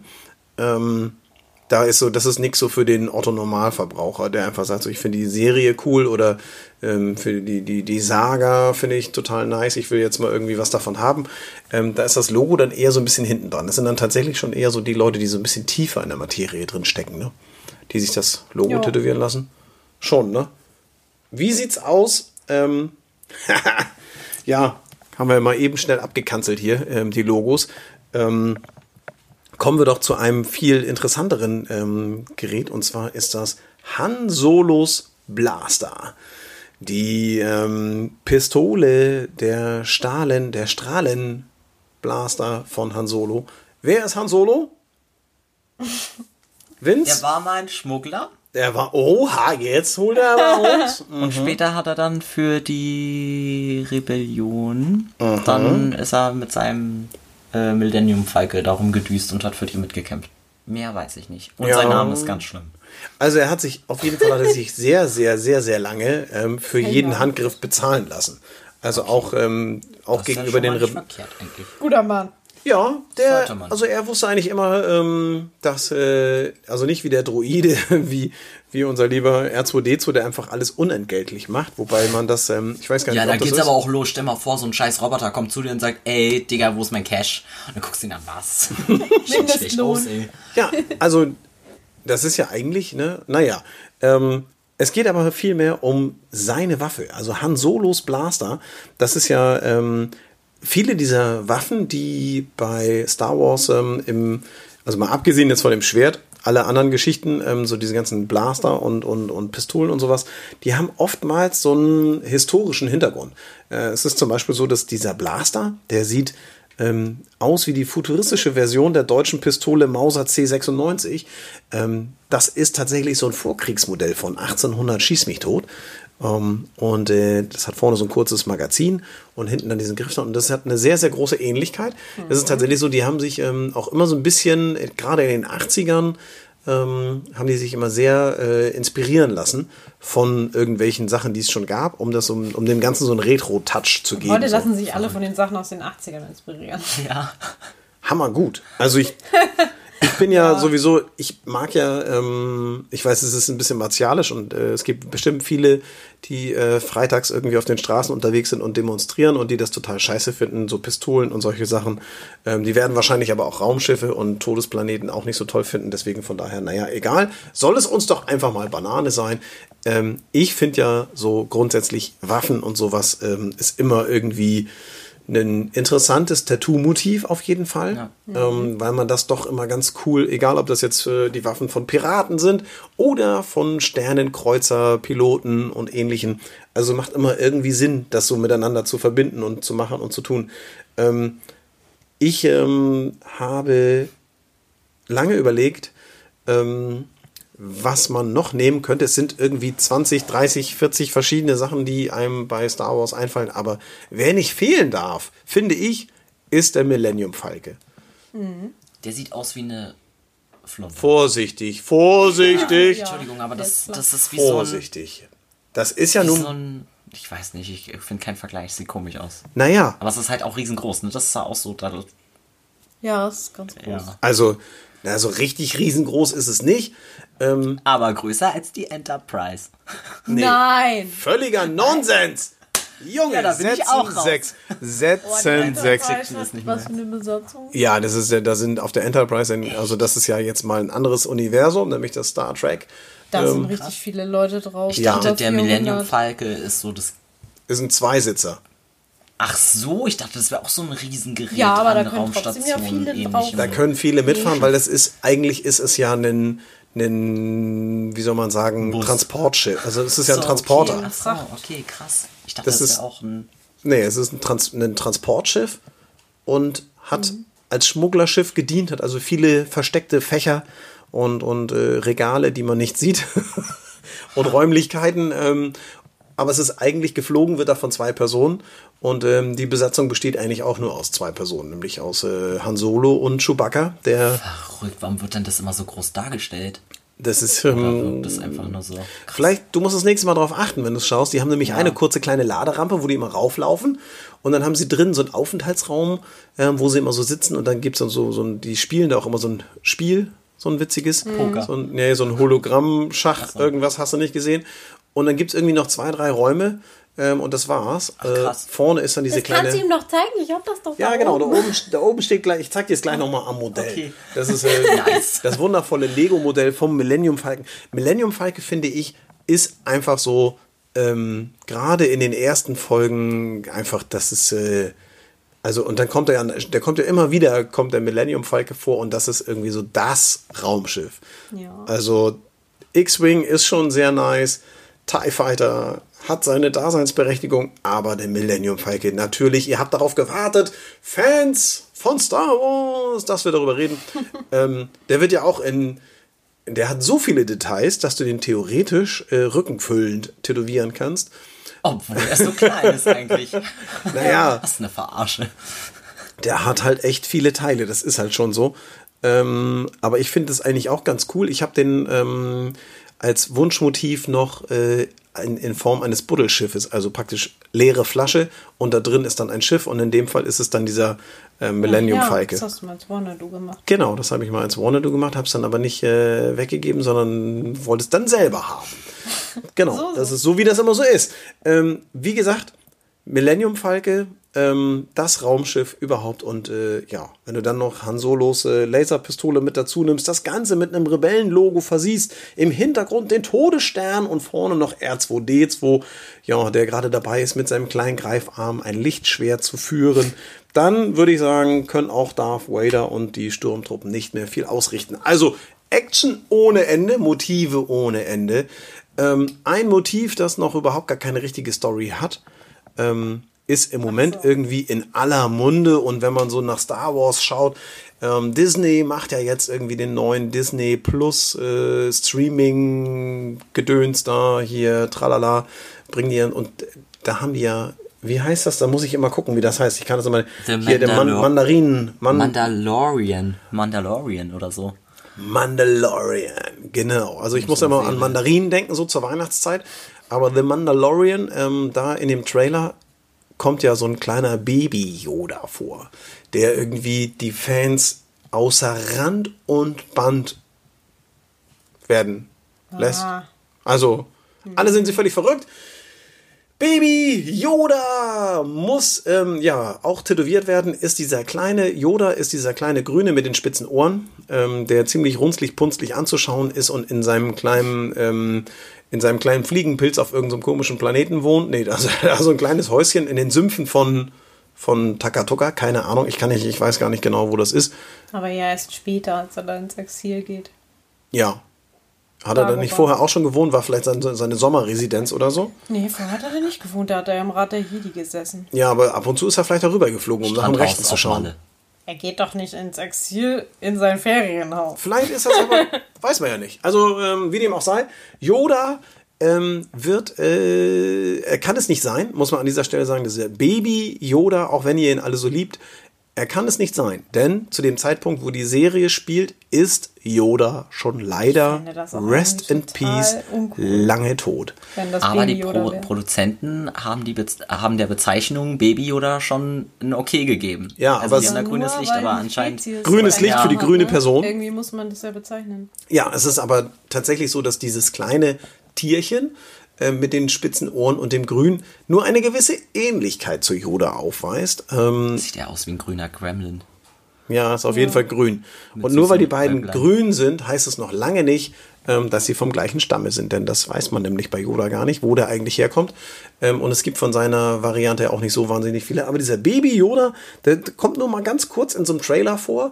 Ähm, da ist so, das ist nichts so für den Otto-Normalverbraucher, der einfach sagt, so, ich finde die Serie cool oder ähm, für die, die, die Saga finde ich total nice, ich will jetzt mal irgendwie was davon haben. Ähm, da ist das Logo dann eher so ein bisschen hinten dran. Das sind dann tatsächlich schon eher so die Leute, die so ein bisschen tiefer in der Materie drin stecken, ne? Die sich das Logo Ja. tätowieren lassen. Schon, ne? Wie sieht's aus? Ähm, *laughs* ja, haben wir mal eben schnell abgekanzelt hier, ähm, die Logos. Ähm, kommen wir doch zu einem viel interessanteren ähm, Gerät und zwar ist das Han Solos Blaster. Die ähm, Pistole der Stahlen, der Strahlenblaster von Han Solo. Wer ist Han Solo? *laughs* Vince? Der war mal ein Schmuggler. Der war, oha, jetzt holt er aber aus. *laughs* Und später hat er dann für die Rebellion, Mhm. dann ist er mit seinem äh, Millennium Falke darum gedüst und hat für die mitgekämpft. Mehr weiß ich nicht. Und Ja. sein Name ist ganz schlimm. Also er hat sich, auf jeden Fall hat er sich *laughs* sehr, sehr, sehr, sehr lange ähm, für jeden ja. Handgriff bezahlen lassen. Also auch, ähm, auch Das ist ja gegenüber schon den mal nicht Re verkehrt eigentlich. Guter Mann. Ja, der, also er wusste eigentlich immer, ähm, dass, äh, also nicht wie der Droide, *laughs* wie, wie unser lieber R2D2, der einfach alles unentgeltlich macht, wobei man das, ähm, ich weiß gar nicht, Ja, da geht's ist. aber auch los. Stell mal vor, so ein scheiß Roboter kommt zu dir und sagt, ey, Digga, wo ist mein Cash? Und dann guckst du ihn an, was? *laughs* Schlecht aus, ey. Ja, also das ist ja eigentlich, ne, naja, ähm, es geht aber vielmehr um seine Waffe, also Han Solos Blaster. Das ist ja ähm, viele dieser Waffen, die bei Star Wars ähm, im, also mal abgesehen jetzt von dem Schwert, alle anderen Geschichten, ähm, so diese ganzen Blaster und, und, und Pistolen und sowas, die haben oftmals so einen historischen Hintergrund. Äh, es ist zum Beispiel so, dass dieser Blaster, der sieht ähm, aus wie die futuristische Version der deutschen Pistole Mauser C96. Ähm, das ist tatsächlich so ein Vorkriegsmodell von 1800 Schieß mich tot. Ähm, und äh, das hat vorne so ein kurzes Magazin und hinten dann diesen Griff. Und das hat eine sehr, sehr große Ähnlichkeit. Das ist tatsächlich so, die haben sich ähm, auch immer so ein bisschen, äh, gerade in den 80ern, ähm, haben die sich immer sehr äh, inspirieren lassen von irgendwelchen Sachen, die es schon gab, um das um, um dem Ganzen so einen Retro-Touch zu geben. Heute so. lassen sich alle von den Sachen aus den 80ern inspirieren. *laughs* Ja. Hammer gut. Also ich, ich bin *laughs* ja, sowieso, ich mag ja, ähm, ich weiß, es ist ein bisschen martialisch und äh, es gibt bestimmt viele, die äh, freitags irgendwie auf den Straßen unterwegs sind und demonstrieren und die das total scheiße finden, so Pistolen und solche Sachen. Ähm, die werden wahrscheinlich aber auch Raumschiffe und Todesplaneten auch nicht so toll finden. Deswegen von daher, naja, egal. Soll es uns doch einfach mal Banane sein. Ähm, ich finde ja so grundsätzlich Waffen und sowas ähm, ist immer irgendwie ein interessantes Tattoo-Motiv auf jeden Fall, ähm, weil man das doch immer ganz cool, egal ob das jetzt äh, die Waffen von Piraten sind oder von Sternenkreuzer, Piloten und ähnlichen. Also macht immer irgendwie Sinn, das so miteinander zu verbinden und zu machen und zu tun. Ähm, ich ähm, habe lange überlegt, ähm, was man noch nehmen könnte. Es sind irgendwie 20, 30, 40 verschiedene Sachen, die einem bei Star Wars einfallen. Aber wer nicht fehlen darf, finde ich, ist der Millennium Falke. Der sieht aus wie eine Flump. Vorsichtig, vorsichtig, Ja. Entschuldigung, aber das, das ist wie so ein, vorsichtig. Das ist ja nun, so ein. Ich weiß nicht, ich finde keinen Vergleich, sieht komisch aus. naja, Aber es ist halt auch riesengroß, ne? Das ist ja auch so. Da, Ja, das ist ganz groß. ja. also, na, so richtig riesengroß ist es nicht. Ähm, Aber größer als die Enterprise. *laughs* nee. Nein! Völliger Nonsens! Junge, Ja, da bin ich auch raus. sechs. Oh, Setzen sechs. kriegt das nicht Was für eine Besatzung? Ja, das ist ja, da sind auf der Enterprise, also das ist ja jetzt mal ein anderes Universum, nämlich das Star Trek. Da Ähm, sind richtig viele Leute drauf. Ja. Über dachte, der 400. Millennium Falke ist so das. ist ein Zweisitzer. Ach so, ich dachte, das wäre auch so ein Riesengerät. Ja, aber da können trotzdem ja viele drauf. Da können viele mitfahren, weil das ist, eigentlich ist es ja ein, ein wie soll man sagen, Bus. Transportschiff. Also es ist ja ein So, Transporter. Okay, ach so, okay, krass. Ich dachte, Das das, ist- auch ein. Nee, es ist ein, Trans ein Transportschiff und hat als Schmugglerschiff gedient, hat also viele versteckte Fächer und, und äh, Regale, die man nicht sieht *laughs* und *laughs* Räumlichkeiten. Ähm, aber es ist eigentlich geflogen, wird da von zwei Personen und ähm, die Besatzung besteht eigentlich auch nur aus zwei Personen, nämlich aus äh, Han Solo und Chewbacca. Der, Verrückt, warum wird denn das immer so groß dargestellt? das ist ähm, das einfach nur so? Vielleicht, du musst das nächste Mal darauf achten, wenn du es schaust. Die haben nämlich eine kurze kleine Laderampe, wo die immer rauflaufen. Und dann haben sie drin so einen Aufenthaltsraum, ähm, wo sie immer so sitzen. Und dann gibt es dann so, so ein, die spielen da auch immer so ein Spiel, so ein witziges. Poker. So ein, nee, so ein Hologramm-Schach, so. irgendwas hast du nicht gesehen. Und dann gibt es irgendwie noch zwei, drei Räume. Ähm, und das war's. Äh, krass. vorne ist dann diese Das kannst du kleine. ihm noch zeigen. Ich hab das doch Ja, da genau, da oben. oben, da oben steht gleich, ich zeig dir es gleich nochmal am Modell. Okay. Das ist äh, *laughs* Nice. das wundervolle Lego-Modell vom Millennium Falcon. Millennium Falcon, finde ich, ist einfach so, ähm, gerade in den ersten Folgen, einfach, das ist, äh, also, und dann kommt er ja, der kommt ja immer wieder, kommt der Millennium Falcon vor und das ist irgendwie so das Raumschiff. Ja. Also, X-Wing ist schon sehr nice. TIE Fighter hat seine Daseinsberechtigung, aber der Millennium Falcon natürlich, ihr habt darauf gewartet, Fans von Star Wars, dass wir darüber reden. *laughs* ähm, der wird ja auch in, der hat so viele Details, dass du den theoretisch äh, rückenfüllend tätowieren kannst. Obwohl er so klein ist eigentlich. *laughs* Naja, Das ist eine Verarsche. der hat halt echt viele Teile, das ist halt schon so. Ähm, aber ich finde es eigentlich auch ganz cool. Ich habe den ähm, als Wunschmotiv noch äh, in, in Form eines Buddelschiffes, also praktisch leere Flasche und da drin ist dann ein Schiff und in dem Fall ist es dann dieser äh, Millennium ja, Falke. Das hast du mal als Warner-Du gemacht. Genau, das habe ich mal als Warner gemacht, habe es dann aber nicht äh, weggegeben, sondern wollte es dann selber haben. *laughs* Genau, So, so. das ist so, wie das immer so ist. Ähm, wie gesagt, Millennium Falke, ähm, das Raumschiff überhaupt und äh, ja, wenn du dann noch Han Solos äh, Laserpistole mit dazu nimmst, das Ganze mit einem Rebellenlogo versiehst, im Hintergrund den Todesstern und vorne noch R2D2, ja, der gerade dabei ist, mit seinem kleinen Greifarm ein Lichtschwert zu führen, dann würde ich sagen, können auch Darth Vader und die Sturmtruppen nicht mehr viel ausrichten. Also Action ohne Ende, Motive ohne Ende. Ähm, ein Motiv, das noch überhaupt gar keine richtige Story hat, ähm, ist im Moment irgendwie in aller Munde. Und wenn man so nach Star Wars schaut, ähm, Disney macht ja jetzt irgendwie den neuen Disney Plus äh, Streaming-Gedöns da hier, tralala, bringen die und da haben die ja, wie heißt das? Da muss ich immer gucken, wie das heißt. Ich kann das immer. The hier, der Man Mandarinen. Man Mandalorian. Mandalorian oder so. Mandalorian, genau. Also ich muss immer an Mandarinen denken, so zur Weihnachtszeit. Aber The Mandalorian, ähm, da in dem Trailer kommt ja so ein kleiner Baby-Yoda vor, der irgendwie die Fans außer Rand und Band werden lässt. Ah. Also, alle sind sie völlig verrückt. Baby Yoda muss ähm, ja auch tätowiert werden. Ist dieser kleine Yoda, ist dieser kleine Grüne mit den spitzen Ohren, ähm, der ziemlich runzlig, punzlig anzuschauen ist und in seinem kleinen ähm, in seinem kleinen Fliegenpilz auf irgendeinem komischen Planeten wohnt. Nee, also, *laughs* also ein kleines Häuschen in den Sümpfen von von Takatoka, keine Ahnung, ich kann nicht, ich weiß gar nicht genau, wo das ist. Aber ja, erst später, als er dann ins Exil geht. Ja. Hat er dann nicht vorher auch schon gewohnt? War vielleicht seine, seine Sommerresidenz oder so? Nee, vorher hat er da nicht gewohnt. Da hat er im Rat der Jedi gesessen. Ja, aber ab und zu ist er vielleicht darüber geflogen, um nach dem Rechten zu schauen. Malle. Er geht doch nicht ins Exil in sein Ferienhaus. Vielleicht ist das aber, *laughs* weiß man ja nicht. Also, ähm, wie dem auch sei, Yoda ähm, wird, äh, er kann es nicht sein, muss man an dieser Stelle sagen, dieser Baby Yoda, auch wenn ihr ihn alle so liebt, er kann es nicht sein, denn zu dem Zeitpunkt, wo die Serie spielt, ist Yoda schon leider Rest in Peace uncool. lange tot. Aber Baby die Pro wär. Produzenten haben, die haben der Bezeichnung Baby Yoda schon ein Okay gegeben. Ja, also aber die es- haben da grünes Licht, aber anscheinend. Grünes Licht für die grüne ne? Person. Irgendwie muss man das ja bezeichnen. Ja, es ist aber tatsächlich so, dass dieses kleine Tierchen äh, mit den spitzen Ohren und dem Grün nur eine gewisse Ähnlichkeit zu Yoda aufweist. Ähm, Sieht ja aus wie ein grüner Gremlin. ja, ist auf jeden Fall grün. Und so nur weil die beiden Bändlein. grün sind, heißt es noch lange nicht, ähm, dass sie vom gleichen Stamme sind. Denn das weiß man nämlich bei Yoda gar nicht, wo der eigentlich herkommt. Ähm, und es gibt von seiner Variante auch nicht so wahnsinnig viele. Aber dieser Baby Yoda, der kommt nur mal ganz kurz in so einem Trailer vor.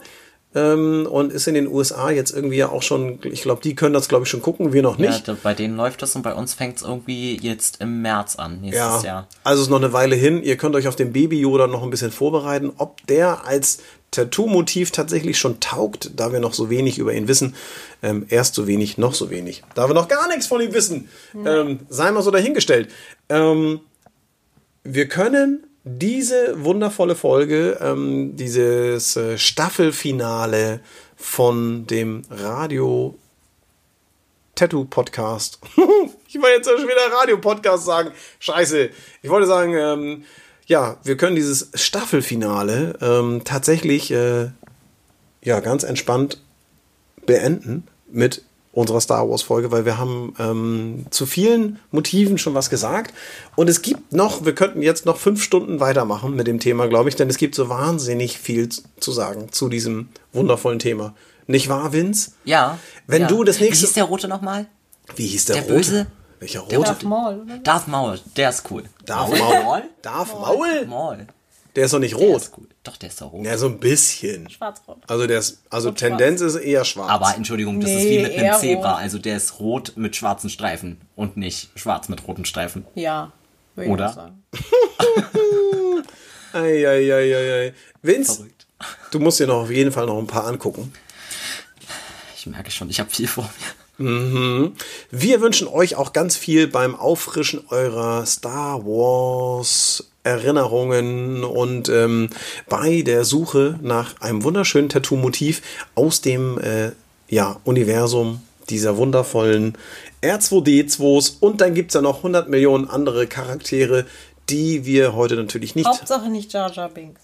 Ähm, und ist in den USA jetzt irgendwie ja auch schon, ich glaube, die können das, glaube ich, schon gucken, wir noch Ja, nicht. da, bei denen läuft das und bei uns fängt es irgendwie jetzt im März an, nächstes Ja, Jahr. also ist noch eine Weile hin. Ihr könnt euch auf den Baby Yoda noch ein bisschen vorbereiten. Ob der als Tattoo-Motiv tatsächlich schon taugt, da wir noch so wenig über ihn wissen. Ähm, erst so wenig, noch so wenig. Da wir noch gar nichts von ihm wissen, ähm, sei mal so dahingestellt. Ähm, wir können diese wundervolle Folge, ähm, dieses äh, Staffelfinale von dem Radio Tattoo-Podcast. *laughs* ich wollte jetzt schon wieder Radio-Podcast sagen. Scheiße. Ich wollte sagen, ähm, ja, wir können dieses Staffelfinale ähm, tatsächlich äh, ja, ganz entspannt beenden mit unserer Star Wars Folge, weil wir haben ähm, zu vielen Motiven schon was gesagt. Und es gibt noch, wir könnten jetzt noch fünf Stunden weitermachen mit dem Thema, glaube ich, denn es gibt so wahnsinnig viel zu sagen zu diesem wundervollen Thema. Nicht wahr, Vince? Ja. Wenn ja. du das nächste- Wie hieß der Rote nochmal? Wie hieß der, Der Rote? Böse? Welcher Der Rote? Darth Maul? Darth Maul, der ist cool. Darth Maul? Maul. Darth Maul? Maul. Der ist doch nicht Der rot. ist. Doch, der ist doch rot. Ja, so ein bisschen. Schwarz-Rot. Also der ist, also schwarz. Tendenz ist eher schwarz. Aber Entschuldigung, das ist Nee, wie mit einem Zebra. rot. Also der ist rot mit schwarzen Streifen und nicht schwarz mit roten Streifen. Ja. würde ich Oder? Eieieiei. *laughs* Vince, Verrückt. du musst dir noch auf jeden Fall noch ein paar angucken. Ich merke schon, ich habe viel vor mir. Wir wünschen euch auch ganz viel beim Auffrischen eurer Star Wars Erinnerungen und ähm, bei der Suche nach einem wunderschönen Tattoo-Motiv aus dem äh, ja, Universum dieser wundervollen R2D2s. Und dann gibt es ja noch 100 Millionen andere Charaktere, die wir heute natürlich nicht. Hauptsache nicht Jar Jar Binks.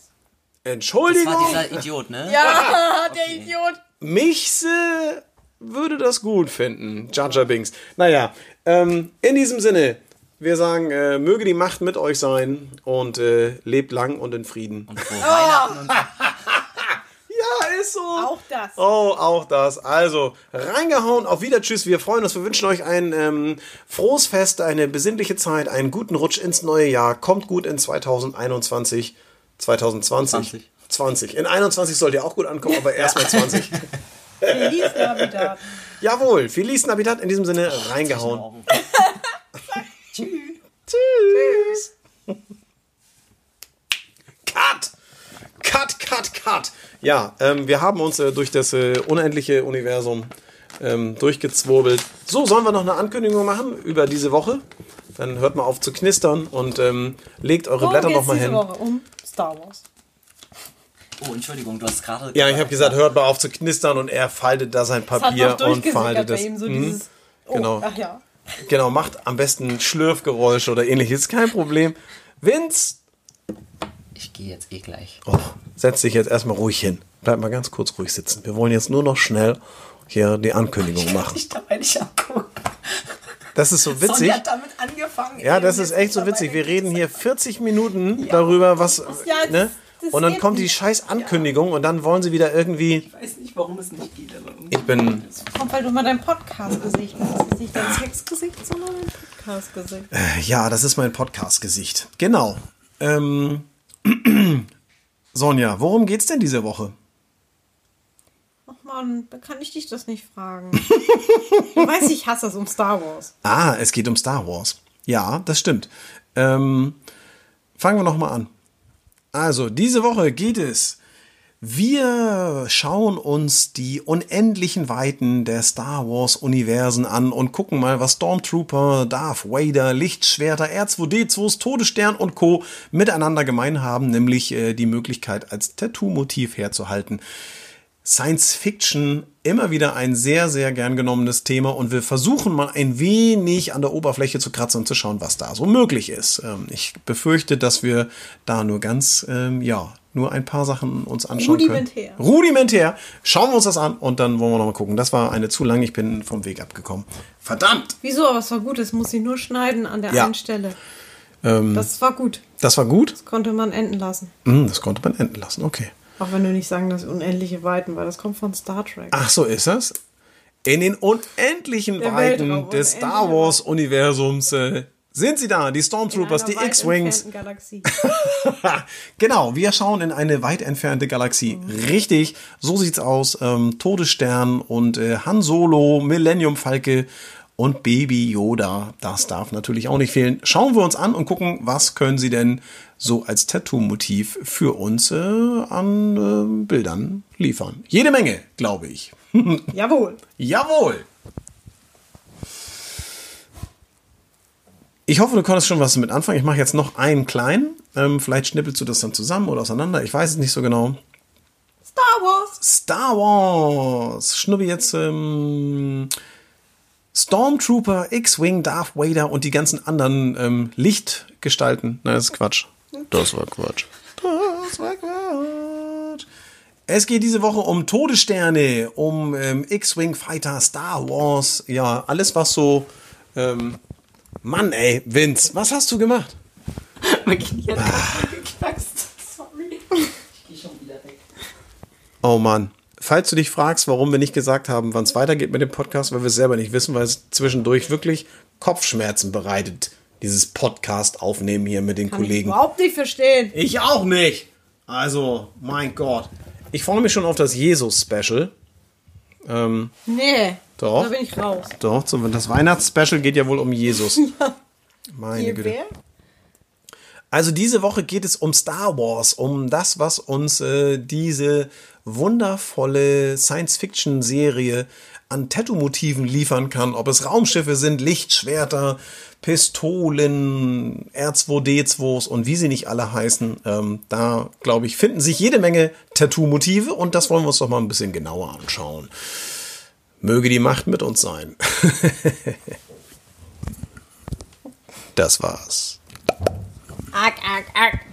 Das Entschuldigung! war dieser Idiot, ne? Ja, *laughs* der Idiot. Michse würde das gut finden. Jar Binks. Naja, ähm, in diesem Sinne, wir sagen, äh, möge die Macht mit euch sein und äh, lebt lang und in Frieden. Und frohe Weihnachten und *laughs* Ja, ist so. Auch das. Oh, auch das. Also, reingehauen, auf wieder, tschüss. Wir freuen uns. Wir wünschen euch ein ähm, frohes Fest, eine besinnliche Zeit, einen guten Rutsch ins neue Jahr. Kommt gut in 2021. 2020. 20. 20. In 21 sollt ihr auch gut ankommen, aber erstmal 20. *laughs* Feliz Navidad. Jawohl, Feliz Navidad in diesem Sinne reingehauen. Augen. *laughs* Tschüss. Cut! Cut, cut, cut. Ja, ähm, wir haben uns äh, durch das äh, unendliche Universum ähm, durchgezwurbelt. So, sollen wir noch eine Ankündigung machen über diese Woche? Dann hört mal auf zu knistern und ähm, legt eure Worum Blätter geht's noch mal diese hin. Woche? Um Star Wars. Oh, Entschuldigung, du hast gerade. Ja, ich habe gesagt, hört mal auf zu knistern und er faltet da sein Das hat Papier und faltet bei das. ihm so Mhm. dieses... Oh, genau. Ach ja. Genau, macht am besten Schlürfgeräusche oder ähnliches. Kein Problem. Vince, Ich gehe jetzt eh gleich. Oh, setz dich jetzt erstmal ruhig hin. Bleib mal ganz kurz ruhig sitzen. Wir wollen jetzt nur noch schnell hier die Ankündigung machen. Ich dabei nicht angucken. Das ist so witzig. Sonja hat damit angefangen. Ja, das ist echt so witzig. Wir reden hier 40 Minuten darüber, was. Ja, das- Ne? Das Und dann kommt die scheiß Ankündigung und dann wollen sie wieder irgendwie. Ich weiß nicht, warum es nicht geht, aber irgendwie. Ich bin. Kommt halt immer dein Podcast-Gesicht. Das ist nicht dein Sexgesicht, sondern dein Podcast-Gesicht. Ja, das ist mein Podcast-Gesicht. Genau. Ähm, *clears throat* Sonja, worum geht's denn diese Woche? Ach man, kann ich dich das nicht fragen? du weißt, ich hasse es um Star Wars. Ah, es geht um Star Wars. Ja, das stimmt. Ähm, fangen wir noch mal an. Also, diese Woche geht es Wir schauen uns die unendlichen Weiten der Star Wars Universen an und gucken mal, was Stormtrooper, Darth Vader, Lichtschwerter, R2D2s, Todesstern und Co. miteinander gemein haben, nämlich äh, die Möglichkeit als Tattoo-Motiv herzuhalten. Science Fiction immer wieder ein sehr, sehr gern genommenes Thema und wir versuchen mal ein wenig an der Oberfläche zu kratzen und zu schauen, was da so möglich ist. Ähm, ich befürchte, dass wir da nur ganz, ähm, ja, nur ein paar Sachen uns anschauen Rudimentär. können. Rudimentär. Schauen wir uns das an und dann wollen wir noch mal gucken. Das war eine zu lang, ich bin vom Weg abgekommen. Verdammt! Wieso? Aber es war gut. Es muss sie nur schneiden an der Ja. einen Stelle. Ähm, Das war gut. das war gut. Das konnte man enden lassen. Hm, das konnte man enden lassen, okay. Auch wenn du nicht sagen, das unendliche Weiten, weil das kommt von Star Trek. Ach, so ist das. In den unendlichen Der Weiten Weltraum, des unendliche Star Wars Universums äh, sind sie da, die In Stormtroopers, einer die X-Wings. *laughs* genau, wir schauen in eine weit entfernte Galaxie. Richtig, so sieht's aus. Ähm, Todesstern und äh, Han Solo, Millennium Falke und Baby Yoda. Das darf natürlich auch nicht fehlen. Schauen wir uns an und gucken, was können sie denn so als Tattoo-Motiv für uns äh, an äh, Bildern liefern. Jede Menge, glaube ich. *laughs* Jawohl. Jawohl! Ich hoffe, du konntest schon was damit anfangen. Ich mache jetzt noch einen kleinen. Ähm, vielleicht schnippelst du das dann zusammen oder auseinander. Ich weiß es nicht so genau. Star Wars. Star Wars. Schnubbi jetzt ähm, Stormtrooper, X-Wing, Darth Vader und die ganzen anderen ähm, Lichtgestalten. Nein, das ist Quatsch. Das war Quatsch. Das war Quatsch. Es geht diese Woche um Todessterne, um ähm, X-Wing Fighter, Star Wars, ja, alles was so. Ähm, Mann, ey, Vince, was hast du gemacht? *laughs* Mein Knie hat ah. geknackst. Sorry. Ich gehe schon wieder weg. Oh Mann. Falls du dich fragst, warum wir nicht gesagt haben, wann es weitergeht mit dem Podcast, weil wir es selber nicht wissen, weil es zwischendurch wirklich Kopfschmerzen bereitet, dieses Podcast aufnehmen hier mit den Kann ich Kollegen. überhaupt nicht verstehen. Ich auch nicht. Also, mein Gott. Ich freue mich schon auf das Jesus-Special. Ähm, Nee. Doch. Da bin ich raus. doch, so, das Weihnachtsspecial geht ja wohl um Jesus. *laughs* Meine Hier Güte. wer? Also diese Woche geht es um Star Wars, um das, was uns äh, diese wundervolle Science-Fiction-Serie an Tattoo-Motiven liefern kann. Ob es Raumschiffe sind, Lichtschwerter, Pistolen, R2D2s und wie sie nicht alle heißen. Ähm, da, glaube ich, finden sich jede Menge Tattoo-Motive und das wollen wir uns doch mal ein bisschen genauer anschauen. Möge die Macht mit uns sein. *laughs* das war's. Arg, arg, arg.